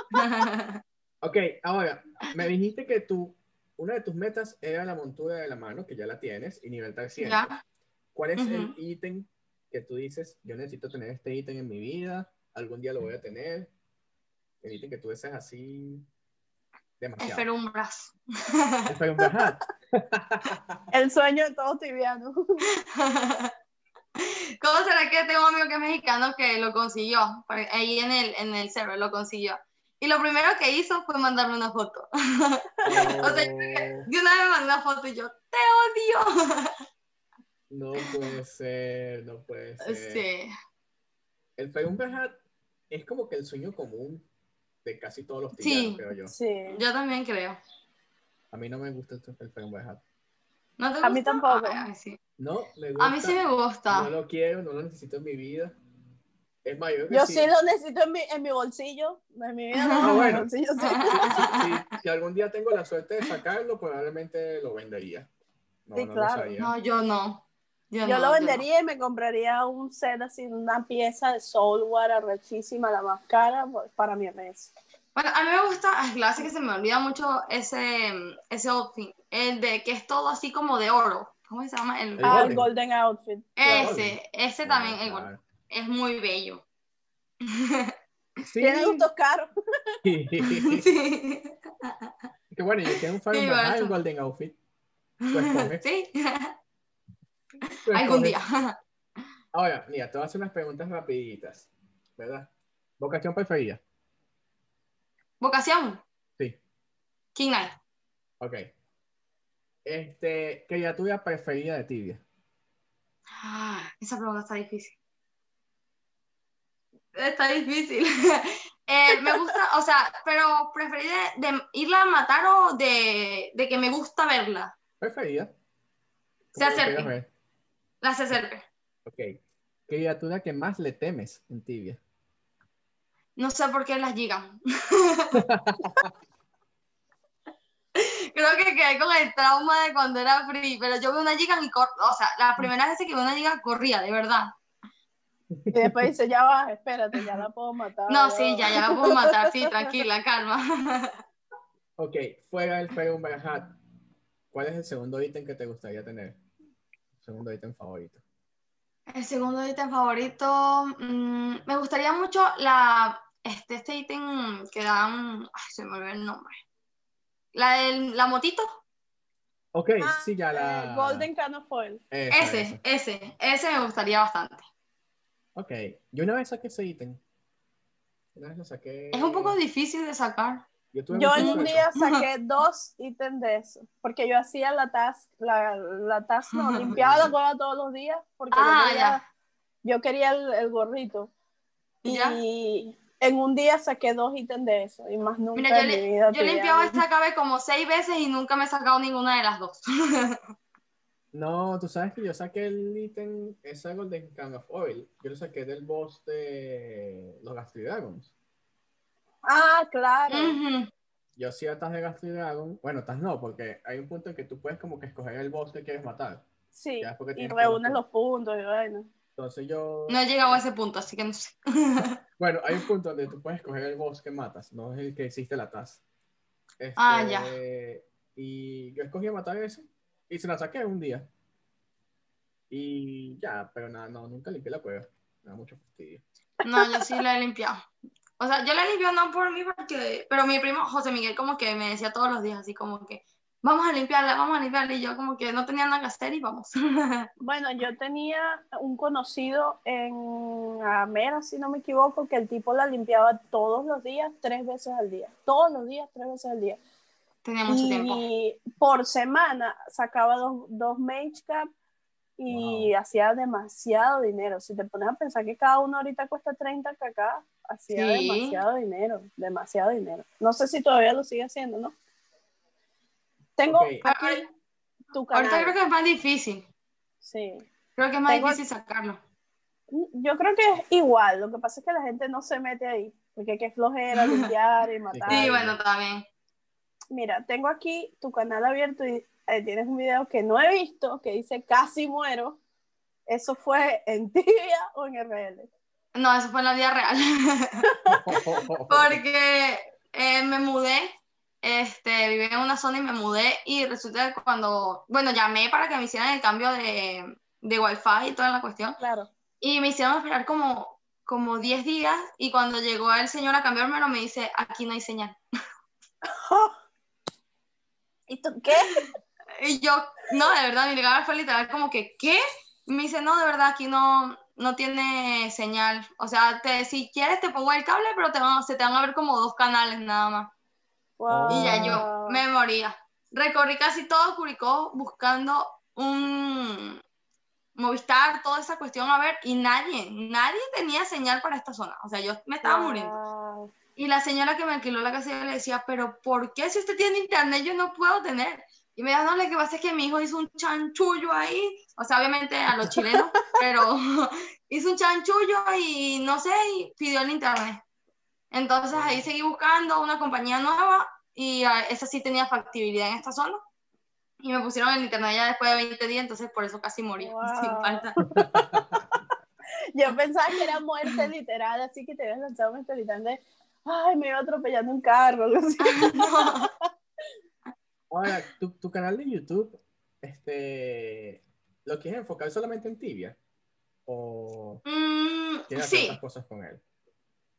Ok, ahora, me dijiste que tú, una de tus metas era la montura de la mano, que ya la tienes, y nivel 300. ya. ¿Cuál es el Ujú. ítem que tú dices, yo necesito tener este ítem en mi vida, algún día lo voy a tener? El ítem que tú deseas así demasiado. Esferumbras. El Ferumbra Hat. El sueño de todo tibiano. ¿Cómo será que tengo un amigo que es mexicano que lo consiguió? Ahí en el, en el server lo consiguió. Y lo primero que hizo fue mandarme una foto. O sea, yo Oh, De una vez me mandó una foto y yo, te odio. no puede ser, no puede ser. Sí. El Ferumbra Hat es como que el sueño común de casi todos los Sí. tibianos, creo yo. Sí. Yo también creo. A mí no me gusta el, el Ferumbra Hat. ¿No te A mí gusta? tampoco. Ay, ay, sí. No, me gusta. A mí sí me gusta. No lo quiero, no lo necesito en mi vida. Es mayor que Yo sí. sí lo necesito en mi, en mi bolsillo. En mi vida, no, Ah, en mi bueno. bolsillo sí. si, si algún día tengo la suerte de sacarlo, probablemente lo vendería. No, Sí, no claro. lo. No, yo no. Yo, Yo no, lo no. vendería y me compraría un set así, una pieza de software arrechísima, la más cara, pues, para mi mes. Bueno, a mí me gusta, es que se me olvida mucho ese, ese outfit, el de que es todo así como de oro. ¿Cómo se llama? El, El Ah, golden. el Golden Outfit. ese, ese también Ah, el- claro. es muy bello. Sí. Tiene gustos caros. Sí. que bueno, yo quiero un fan Sí, bueno. el Golden Outfit. Sí, Tú algún día. Ahora, mira, te voy a hacer unas preguntas rapiditas, ¿verdad? ¿Vocación preferida? Vocación, Sí, King Knight. ok. Este, criatura preferida de tibia. Ah, esa pregunta está difícil. Está difícil. Eh, me gusta, o sea, pero preferí de, de irla a matar o de, de que me gusta verla. ¿Preferida? Se ¿Cómo lo acerque. quieres ver? La se acerque. Ok. Criatura que más le temes en tibia. No sé por qué las llegan. Creo que quedé con el trauma de cuando era free, pero yo veo una giga y corro. O sea, la primera vez que veo una giga corría, de verdad. Y después dice, ya va, espérate, ya la puedo matar. No, sí, ya, ya la puedo matar, sí, tranquila, calma. Ok, fuera del Ferumbra Hat, ¿cuál es el segundo ítem que te gustaría tener? Segundo ítem favorito. El segundo ítem favorito, mm, me gustaría mucho la, este, este ítem que dan, ay, se me olvidó el nombre. La de la motito, Ok, Ah, sí, ya la... eh, Golden Can of Foil. Esa, ese, ese, ese me gustaría bastante. Ok, yo una vez saqué ese ítem. Una vez lo saqué... Es un poco difícil de sacar. Yo, tuve Yo un día saqué dos ítems de eso, porque yo hacía la task, la, la task no, limpiaba la cueva todos los días, porque yo Ah, quería, ya. yo quería el, el gorrito. Ya. Y en un día saqué dos ítems de eso, y más nunca Mira, yo, en mi li- vida. yo limpiaba esta cabeza como seis veces y nunca me he sacado ninguna de las dos. No, tú sabes que yo saqué el ítem, esa Golden Can of Oil. Yo lo saqué del boss de los Gastridragons. Ah, claro. Ujú. Yo hacía tas de Gastridragon. Bueno, tas no, porque hay un punto en que tú puedes como que escoger el boss que quieres matar. Sí, y reúnes los puntos y bueno. Entonces yo... No he llegado a ese punto, así que no sé. Bueno, hay un punto donde tú puedes escoger el boss que matas, no es el que hiciste la task. Este, Ah, ya. Y yo escogí matar ese y se la saqué un día. Y ya, pero nada, no, nunca limpié la cueva. Me da mucho fastidio. No, yo sí la he limpiado. O sea, yo la he limpiado no por mí, porque... Pero mi primo José Miguel como que me decía todos los días, así como que, vamos a limpiarla, vamos a limpiarla. Y yo como que no tenía nada que hacer y vamos. Bueno, yo tenía un conocido en Amera, si no me equivoco, que el tipo la limpiaba todos los días, tres veces al día. Todos los días, tres veces al día. tenía mucho tiempo. Y por semana sacaba dos, dos Mage Cap y hacía demasiado dinero. Si te pones a pensar que cada uno ahorita cuesta 30 kk, hacía Sí. demasiado dinero, demasiado dinero. No sé si todavía lo sigue haciendo, ¿no? Tengo aquí tu canal. Ahorita creo que es más difícil. Sí. Creo que es más Tengo- difícil sacarlo. Yo creo que es igual, lo que pasa es que la gente no se mete ahí, porque qué flojera limpiar y matar. Sí, bueno, no. también. Mira, tengo aquí tu canal abierto y eh, tienes un video que no he visto que dice casi muero. ¿Eso fue en Tibia o en RL? No, eso fue en la vida real. Porque eh, me mudé, este, vivía en una zona y me mudé y resulta que cuando, bueno, llamé para que me hicieran el cambio de, de Wi-Fi y toda la cuestión. Claro. Y me hicieron esperar como, como 10 días y cuando llegó el señor a cambiármelo me dice, aquí no hay señal. ¿Y tú qué? Y yo, no, de verdad, mi legado fue literal como que, ¿qué? Me dice, no, de verdad, aquí no, no tiene señal. O sea, te, si quieres te pongo el cable, pero te van, se te van a ver como dos canales nada más. Wow. Y ya yo me moría. Recorrí casi todo Curicó buscando un Movistar, toda esa cuestión a ver, y nadie, nadie tenía señal para esta zona. O sea, yo me estaba muriendo. Y la señora que me alquiló la casa yo le decía, pero ¿por qué si usted tiene internet yo no puedo tener? Y me dijo, no, lo que pasa es que mi hijo hizo un chanchullo ahí, o sea, obviamente a los chilenos, pero hizo un chanchullo y no sé, y pidió el internet. Entonces ahí seguí buscando una compañía nueva y ah, esa sí tenía factibilidad en esta zona. Y me pusieron el internet ya después de 20 días, entonces por eso casi morí, Wow. sin falta. Yo pensaba que era muerte literal, así que te habías lanzado un literal de, ay, me iba atropellando un carro, así. No. Ahora, tu, tu canal de YouTube, este, ¿lo quieres enfocar solamente en tibia? ¿O Mm, quieres hacer sí, otras cosas con él?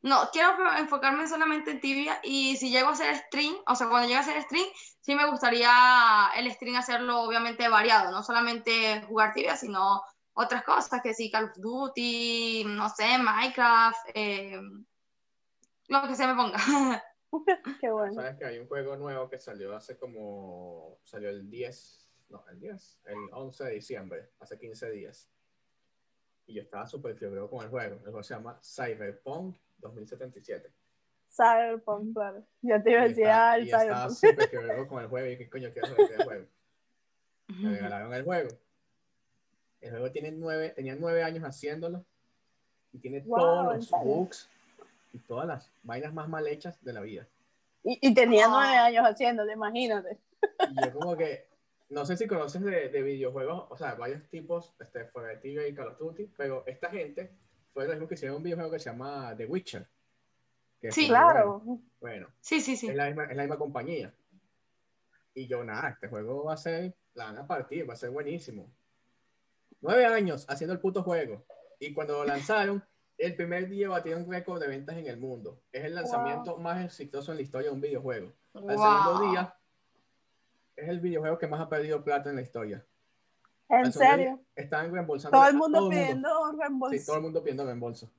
No, quiero enfocarme solamente en tibia y si llego a hacer stream, o sea, cuando llegue a hacer stream, sí me gustaría el stream hacerlo obviamente variado, no solamente jugar tibia, sino otras cosas, que sí, Call of Duty, no sé, Minecraft, eh, lo que se me ponga. Qué bueno. Sabes que hay un juego nuevo que salió hace como, salió el 10, no, el 10, el 11 de diciembre, hace 15 días. Y yo estaba súper fiebre con el juego. El juego se llama Cyberpunk 2077. Cyberpunk, claro. Ya te iba a decir, ah, y el estaba Cyberpunk. súper fiebre con el juego. Y qué coño quiero hacer este juego. Me regalaron el juego. El juego tiene nueve, tenía nueve años haciéndolo. Y tiene Wow, todos ¿en los serio? bugs y todas las vainas más mal hechas de la vida. Y, y tenía Ah. nueve años haciéndolo, imagínate. Y yo como que, no sé si conoces de, de videojuegos, o sea, varios tipos, este, Fortnite y Call of Duty, pero esta gente fue lo mismo que hicieron un videojuego que se llama The Witcher. que Sí. Claro. Bueno, Bueno, Sí, sí, sí. es, la misma, es la misma compañía. Y yo, nada, este juego va a ser, la van a partir, va a ser buenísimo. Nueve años haciendo el puto juego. Y cuando lo lanzaron, el primer día batió un récord de ventas en el mundo. Es el lanzamiento más exitoso en la historia de un videojuego. Al segundo Wow. día, es el videojuego que más ha perdido plata en la historia. En Al segundo serio. Están reembolsando. Todo el mundo todo pidiendo Sí, reembolso. todo el mundo pidiendo reembolso.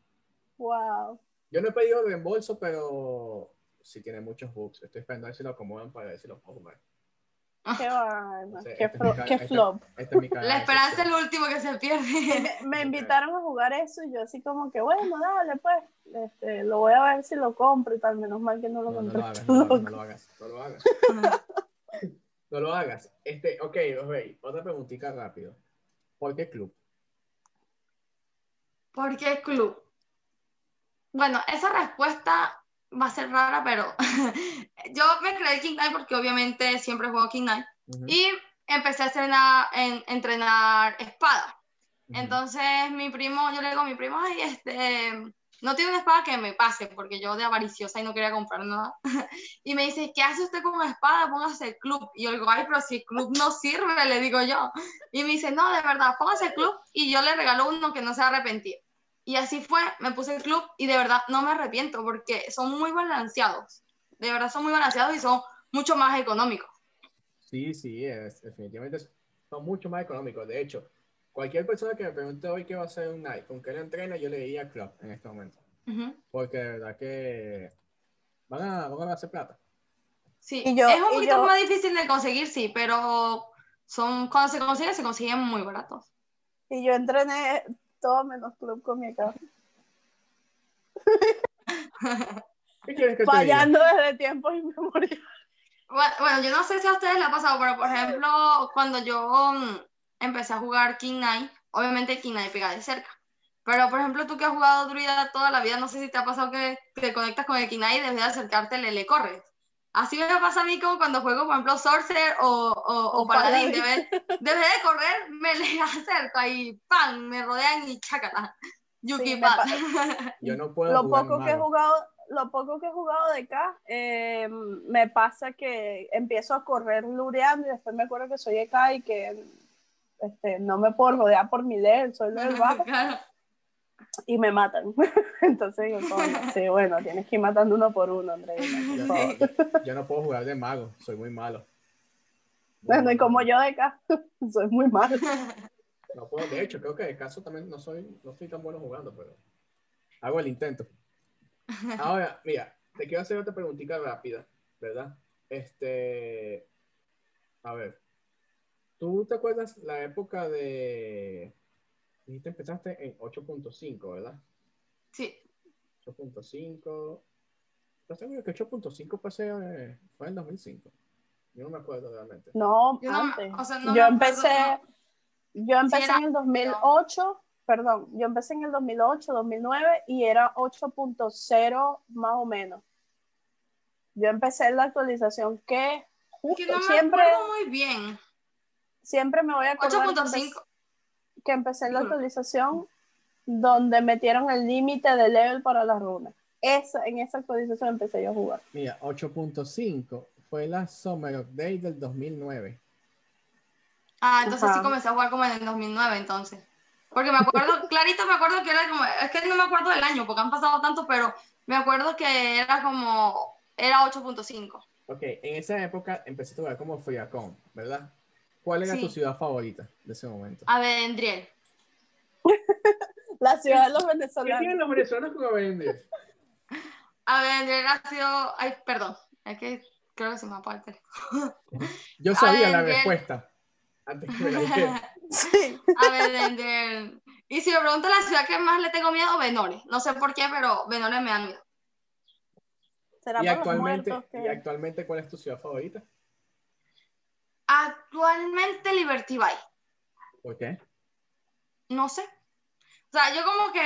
Wow. Yo no he pedido reembolso, pero sí tiene muchos bugs. Estoy esperando a ver si lo acomodan para ver si lo puedo jugar. Qué vaina. Sí, Qué, este flo- qué este- flop. Esta es mi cara La esperanza es lo último que se pierde. Me, me invitaron a jugar eso y yo así como que, bueno, dale, pues, este, lo voy a ver si lo compro y tal. Menos mal que no lo No, no compré. lo hagas, no, lo hagas, no lo hagas, no lo hagas. No lo hagas. Este, ok, ok, otra preguntita rápido. ¿Por qué club? ¿Por qué club? Bueno, esa respuesta va a ser rara, pero yo me creé King Knight porque obviamente siempre juego King Knight Ujú, y empecé a entrenar, en, entrenar espada. ujú. Entonces mi primo, yo le digo a mi primo, ay, este, no tiene una espada que me pase, porque yo de avariciosa y no quería comprar nada. Y me dice, ¿qué hace usted con una espada? Póngase el club. Y yo le digo, ay, pero si el club no sirve, le digo yo. Y me dice, no, de verdad, póngase el club. Y yo le regalo uno que no se va a arrepentir. Y así fue, me puse el club y de verdad no me arrepiento porque son muy balanceados. De verdad son muy balanceados y son mucho más económicos. Sí, sí, es, definitivamente son mucho más económicos. De hecho, cualquier persona que me pregunte hoy qué va a hacer un night, con qué le entrena, yo le diría club en este momento. Ujú. Porque de verdad que van a, van a hacer plata. Sí, Y yo- es un y poquito yo- más difícil de conseguir, sí, pero son, cuando se consiguen, se consiguen muy baratos. Y yo entrené todo menos club con mi acá. ¿Qué quieres que te diga? Fallando desde tiempos inmemoriales. Bueno, bueno, yo no sé si a ustedes les ha pasado, pero por ejemplo, cuando yo mm, empecé a jugar King Knight, obviamente King Knight pega de cerca. Pero por ejemplo, tú que has jugado druida toda la vida, no sé si te ha pasado que te conectas con el King Knight y desde de acercarte le, le corres. Así me pasa a mí como cuando juego, por ejemplo, Sorcerer o, o, o Paladín. Desde de correr, me le acerco y ¡pam! Me rodean y chácata. Yuki Sí, Yo no puedo lo jugar poco que he jugado lo poco que he jugado de acá eh, me pasa que empiezo a correr lureando y después me acuerdo que soy EK y que este, no me puedo rodear por mi level, soy level bajo Claro. Y me matan. Entonces digo, coño, sí, bueno, tienes que ir matando uno por uno, Yo, por favor. yo no puedo jugar de mago, soy muy malo. Bueno, y como yo de acá, soy muy malo. No puedo, de hecho, creo que de caso también no soy, no soy tan bueno jugando, pero hago el intento. Ahora, mira, te quiero hacer otra preguntita rápida, ¿verdad? Este, a ver, ¿tú te acuerdas la época de, dijiste empezaste en 8.5, ¿verdad? Sí, 8.5, ¿estás seguro que 8.5 fue, hace, eh, fue en 2005? Yo no me acuerdo realmente. No, Yo no me- antes. o sea, no yo me acuerdo, empecé, yo empecé era- en el 2008, perdón, yo empecé en el 2008, 2009 y era 8.0 más o menos. Yo empecé la actualización que justo que no me siempre, acuerdo muy bien. siempre me voy a acordar que 8.5. empecé, que empecé en la actualización donde metieron el límite de level para las runas. Esa, en esa actualización empecé yo a jugar. Mira, 8.5 fue la Summer Update del 2009. Ah, entonces Ajá. sí comencé a jugar como en el 2009 entonces. Porque me acuerdo, clarito me acuerdo que era como, es que no me acuerdo del año porque han pasado tanto, pero me acuerdo que era como, era 8.5. Ok, en esa época empezaste a jugar como Friacón, ¿verdad? ¿Cuál era Sí. tu ciudad favorita de ese momento? A ver, Endriel. La ciudad de los ¿Qué tienen venezolanos. los venezolanos con Avengers? A ver, Endriel ha sido, ay, perdón, es que creo que se me teléfono. Yo sabía la respuesta antes que me la dijera. Sí. A ver, Endriel. Y si me preguntan la ciudad que más le tengo miedo, Benore. No sé por qué, pero Benore me da miedo. Será ¿Y por los actualmente, muertos ¿Y actualmente cuál es tu ciudad favorita? Actualmente Liberty Bay. ¿Por qué? No sé. O sea, yo como que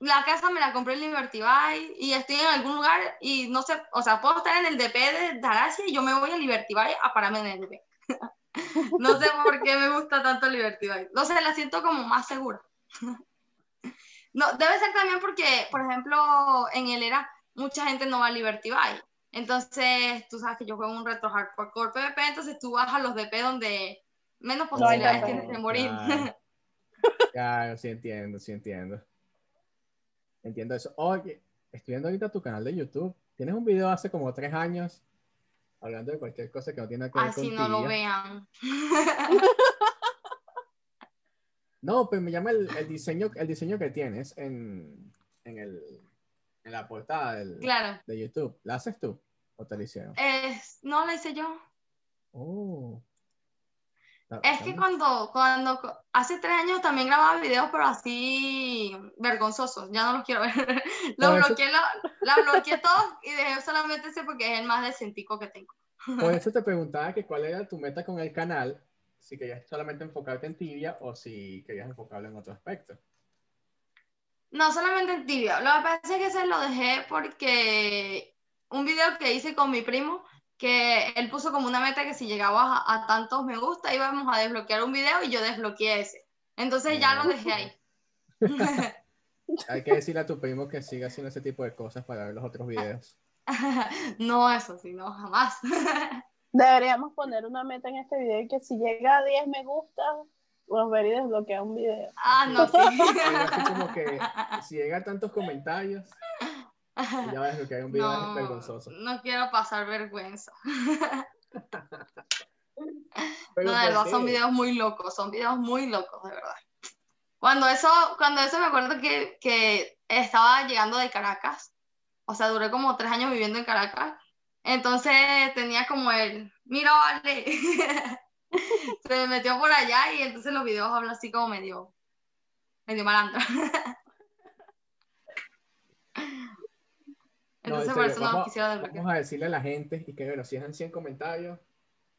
la casa me la compré en Liberty Bay y estoy en algún lugar y no sé, o sea, puedo estar en el DP de Daracia y yo me voy a Liberty Bay a pararme en el DP. no sé por qué me gusta tanto Liberty Bay. No sé, la siento como más segura. no, debe ser también porque, por ejemplo, en el ERA mucha gente no va a Liberty Bay. Entonces, tú sabes que yo juego un retro hardcore core PvP, entonces tú vas a los DP donde menos posibilidades tienes de morir. Claro. Claro, sí entiendo, sí entiendo. Entiendo eso. Oye, estoy viendo ahorita tu canal de YouTube. Tienes un video hace como tres años hablando de cualquier cosa que no tiene que ver Así con no lo vean. No, pero me llama el, el diseño, el diseño que tienes en, en, el, en la portada del, Claro. de YouTube. ¿La haces tú o te la hicieron? No la hice yo. Oh. Es que cuando, cuando hace tres años también grababa videos, pero así vergonzosos. Ya no los quiero ver. Los Por eso- bloqueé, la, la bloqueé todos y dejé solamente ese porque es el más decentico que tengo. Por eso te preguntaba que cuál era tu meta con el canal, si querías solamente enfocarte en tibia o si querías enfocarlo en otro aspecto. No, solamente en tibia. Lo que pasa es que se lo dejé porque un video que hice con mi primo, que él puso como una meta que si llegaba a, a tantos me gusta íbamos a desbloquear un video y yo desbloqueé ese. Entonces ya lo dejé ahí. Hay que decirle a tu primo que siga haciendo ese tipo de cosas para ver los otros videos. no, eso sí, no, jamás. Deberíamos poner una meta en este video y que si llega a 10 me gusta, nos ver y desbloquear un video. ah, no, sí. Así como que si llega a tantos comentarios, ya ves que hay un video No, vergonzoso. no quiero pasar vergüenza. Pero No, de ¿por verdad, qué? son videos muy locos, son videos muy locos, de verdad. Cuando eso, cuando eso me acuerdo que, que estaba llegando de Caracas, o sea, duré como tres años viviendo en Caracas, entonces tenía como el, mira, vale, se me metió por allá y entonces los videos hablan así como medio, medio malandro. No, en Entonces por serio, eso no vamos, quisiera desbloquear. vamos a decirle a la gente y que bueno, si es 100 comentarios,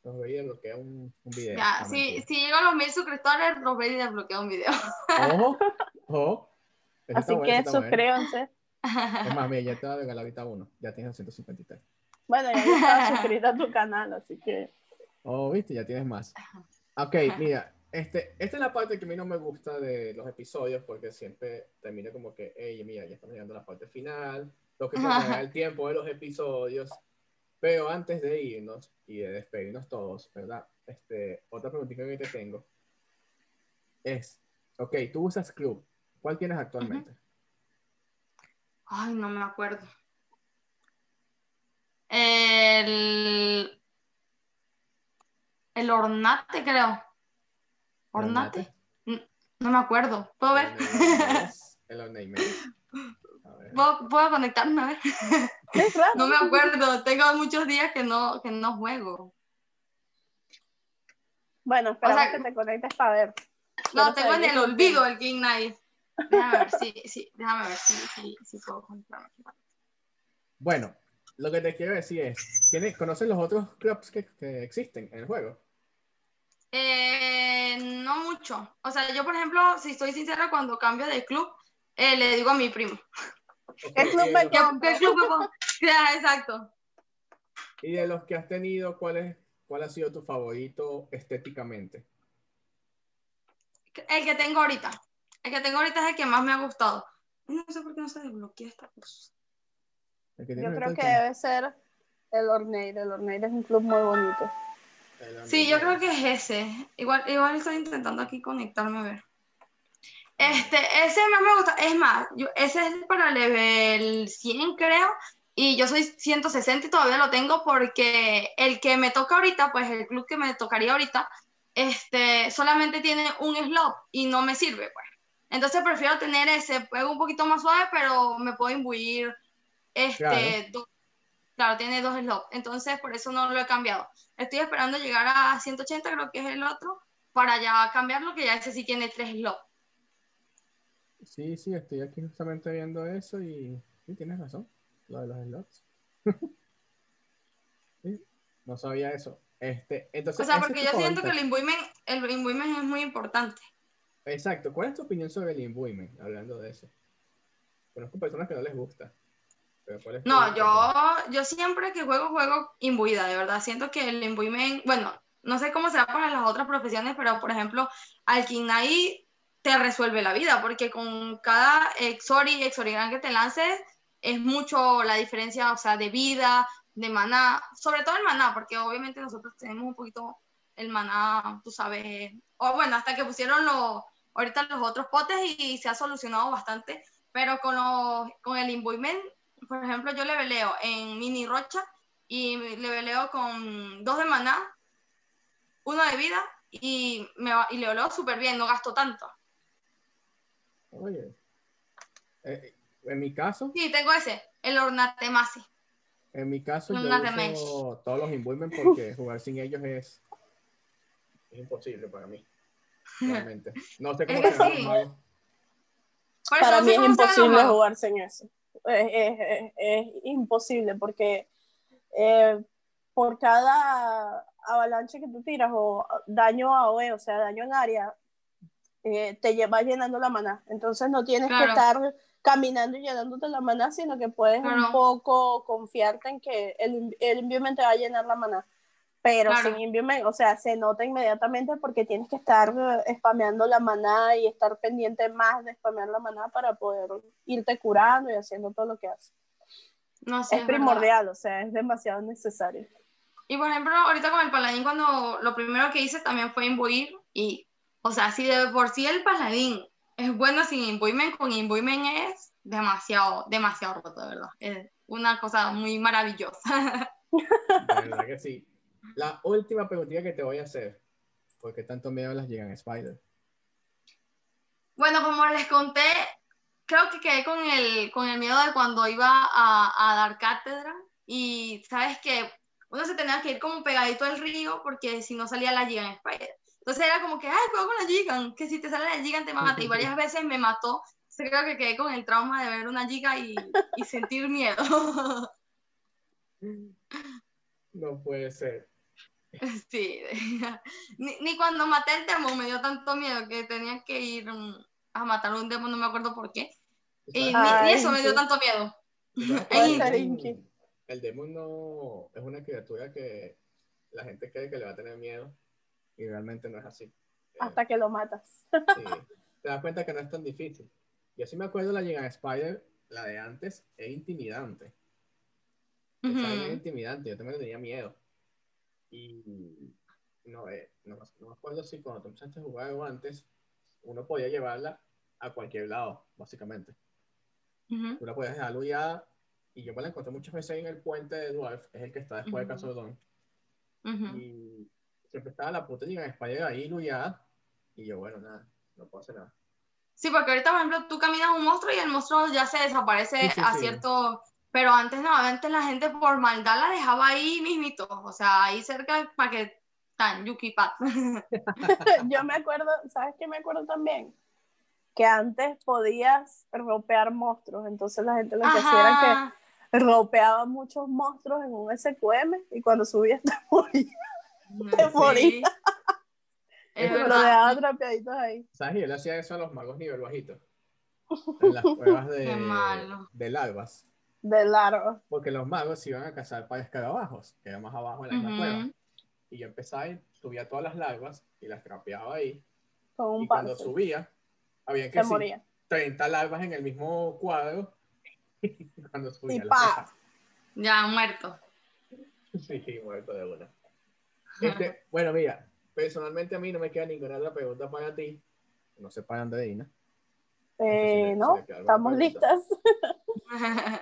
nos voy a desbloquear un, un video. Ya, No, si, si llego a los mil suscriptores, los voy a desbloquear un video. Ojo, ojo. Eso Así que bueno. suscríbanse. Es más, mira, ya te voy a regalar ahorita uno. Ya tienes 253. Bueno, ya yo estaba suscrita a tu canal, así que Oh, viste, ya tienes más. Ok, mira, este, esta es la parte que a mí no me gusta de los episodios porque siempre termina como que, hey, mira, ya estamos llegando a la parte final, lo que toca el tiempo de los episodios. Pero antes de irnos y de despedirnos todos, ¿verdad? Este, otra preguntita que te tengo. es, ok, tú usas club. ¿Cuál tienes actualmente? Ay, no me acuerdo. El, el ornate, creo. ¿Ornate? No me acuerdo. ¿Puedo ver? El ornate. ¿Puedo, ¿Puedo, conectarme a ver? no me acuerdo. Tengo muchos días que no, que no juego. Bueno, espera que te conectes para ver. No, tengo en el olvido el King Knight. Déjame ver si, sí, déjame ver si, si puedo conectarme. Bueno, lo que te quiero decir es, ¿tienes, ¿conoces los otros clubs que, que existen en el juego? Eh, no mucho. O sea, yo, por ejemplo, si estoy sincera, cuando cambio de club, eh, le digo a mi primo. ¿Qué club me ¿Qué, club me Exacto. Y de los que has tenido, ¿cuál, es, ¿cuál ha sido tu favorito estéticamente? El que tengo ahorita. El que tengo ahorita es el que más me ha gustado. No sé por qué no se desbloquea esta cosa. Yo creo que debe ser el Orneir. El Orneir es un club muy bonito. Sí, yo creo que es ese. Igual, igual estoy intentando aquí conectarme a ver. Este, ese más me gusta. Es más, ese es para level 100, creo. Y yo soy 160 y todavía lo tengo porque el que me toca ahorita, pues el club que me tocaría ahorita, este, solamente tiene un slot y no me sirve, pues. Entonces prefiero tener ese juego un poquito más suave, pero me puedo imbuir este, claro. tiene dos slots. Entonces por eso no lo he cambiado. Estoy esperando llegar a 180, creo que es el otro, para ya cambiarlo, que ya ese sí tiene tres slots. Sí, sí, estoy aquí justamente viendo eso y sí, tienes razón, lo de los slots. no sabía eso. Este, entonces, o sea, porque yo siento que el imbuement, el imbuement es muy importante. Exacto. ¿Cuál es tu opinión sobre el imbuement? Hablando de eso. Conozco personas que no les gusta. No, yo, yo siempre que juego, juego imbuida, de verdad. Siento que el imbuement, bueno, no sé cómo será para las otras profesiones, pero por ejemplo, al Kinai te resuelve la vida, porque con cada Exori, Exorigan que te lances, es mucho la diferencia, o sea, de vida, de maná, sobre todo el maná, porque obviamente nosotros tenemos un poquito el maná, tú sabes, o bueno, hasta que pusieron los, ahorita los otros potes y, se ha solucionado bastante, pero con, los, con el imbuement, por ejemplo, yo le veleo en mini rocha y le veleo con dos de maná, uno de vida y, me y le veleo súper bien, no gasto tanto. Oye, eh, en mi caso... Sí, tengo ese, el Ornatemasi. En mi caso, yo uso todos los envuelven porque jugar sin ellos es, imposible para mí. Realmente. No sé cómo es Para mí es imposible jugar sin eso. Es, imposible porque eh, por cada avalanche que tú tiras o daño a OE, o sea, daño en área, eh, te llevas llenando la maná. Entonces no tienes que estar caminando y llenándote la maná, sino que puedes un poco confiarte en que el, el te va a llenar la maná. Pero sin enviarme, o sea, se nota inmediatamente porque tienes que estar eh, spameando la maná y estar pendiente más de spamear la maná para poder irte curando y haciendo todo lo que haces. No, es, primordial, o sea, es demasiado necesario. Y por ejemplo, ahorita con el paladín, cuando lo primero que hice también fue imbuir y, o sea, si de por sí el paladín es bueno sin imbuement, con imbuement es demasiado, demasiado roto, de verdad. Es una cosa muy maravillosa. De verdad que sí. La última preguntita que te voy a hacer, ¿por qué tanto miedo las llegan Spider? Bueno, como les conté, creo que quedé con el, con el miedo de cuando iba a, a dar cátedra y sabes que uno se tenía que ir como pegadito al río porque si no salía la Gigan Spider. Entonces era como que, ay, juego con la Gigan, que si te sale la Gigan te mata. Y varias veces me mató. creo que quedé con el trauma de ver una Giga y, y sentir miedo. No puede ser. Sí, ni, ni, cuando maté el demo me dio tanto miedo que tenía que ir mm, a matar un demo, no me acuerdo por qué. Y ni, eso me dio tanto miedo. el demo no es una criatura que la gente cree que le va a tener miedo y realmente no es así. Hasta que lo matas. Te das cuenta que no es tan difícil. Yo sí me acuerdo la Giga Spider, la de antes, es intimidante. Es intimidante, yo también tenía miedo. Y no, eh, no, no, me acuerdo si cuando tú empezaste a jugar algo antes, uno podía llevarla a cualquier lado, básicamente. Ujú. Tú la podías dejar y yo me la encontré muchas veces en el puente de Dwarf, es el que está después de Ujú. Casodón. Ujú. Y siempre estaba la puta en Spider ahí lullada. Y yo, bueno, nada, no puedo hacer nada. Sí, porque ahorita, por ejemplo, tú caminas un monstruo y el monstruo ya se desaparece Sí, sí, a sí. cierto... Pero antes, nuevamente, la gente por maldad la dejaba ahí mismito, o sea, ahí cerca para que tan Yuki Pat. Yo me acuerdo, ¿sabes qué me acuerdo también? Que antes podías ropear monstruos, entonces la gente lo que hacía era que ropeaba muchos monstruos en un SQM y cuando subías te morías, te Sí. morías. Es dejaba trapeaditos ahí. ¿Sabes? Y él hacía eso a los magos nivel bajito. En las pruebas de, Qué malo. de larvas. De largo. Porque los magos se iban a cazar para escarabajos, que era más abajo en la misma Ujú. cueva. Y yo empezaba y subía todas las larvas y las trapeaba ahí. Con un y cuando parcel. subía, había que Se sí, moría. 30 larvas en el mismo cuadro. Y cuando subía, Y las pa. Ya muerto. Sí, muerto de una. Este, bueno, mira, personalmente a mí no me queda ninguna otra pregunta para ti. No sé para Andreina. Eh, se le- no, estamos listas.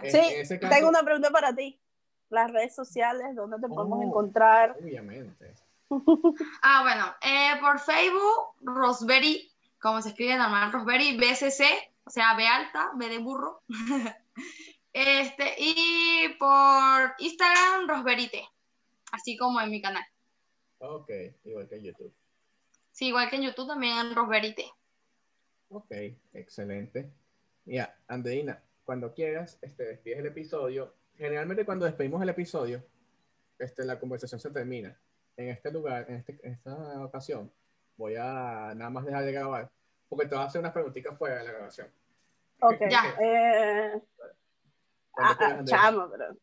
Sí, en ese caso, Tengo una pregunta para ti. Las redes sociales, ¿dónde te podemos Oh. encontrar? Obviamente. Ah, bueno, eh, por Facebook, Rosberry, como se escribe normal, Rosberry BCC, o sea, B alta, B de burro. este, y por Instagram, Rosberite, así como en mi canal. Ok, igual que en YouTube. Sí, igual que en YouTube también en Rosberite. Ok, excelente. Mira, Andreina, cuando quieras, este, despides el episodio. Generalmente cuando despedimos el episodio, este, la conversación se termina. En este lugar, en, este- en esta ocasión, voy a nada más dejar de grabar, porque te voy a hacer unas preguntitas fuera de la grabación. Ok. Ya. Eh, ah, quieras, chamo, pero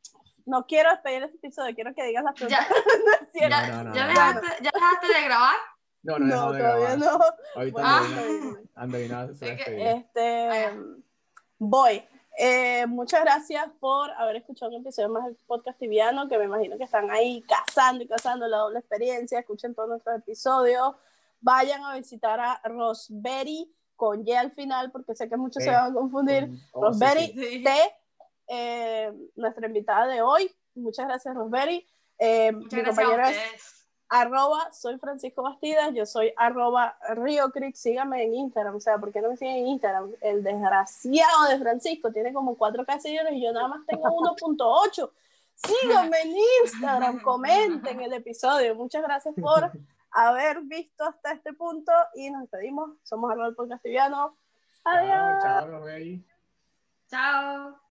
no quiero despedir este episodio, quiero que digas las preguntas. Ya, No es cierto. ya, no, no, ya no. dejaste, ¿Ya dejaste de grabar? No, no, No, de todavía grabar. no. Ahorita Ah. Que, despedir. Este, Ah, voy. Eh, muchas gracias por haber escuchado un episodio más del podcast tibiano, que me imagino que están ahí cazando y cazando la doble experiencia. Escuchen todos nuestros episodios. Vayan a visitar a Rosberry con Y al final, porque sé que muchos se Eh, van a confundir. Oh, Rosberry sí. Sí. T, eh, nuestra invitada de hoy. Muchas gracias, Rosberry. Eh, Muchas mi gracias arroba, soy Francisco Bastidas, yo soy arroba Río Creek, síganme en Instagram, o sea, ¿por qué no me siguen en Instagram? El desgraciado de Francisco tiene como 4K seguidores y yo nada más tengo 1.8. Síganme en Instagram, comenten el episodio. Muchas gracias por haber visto hasta este punto y nos despedimos. Somos arroba el podcast tibiano. Adiós. Chao, chao. Chao.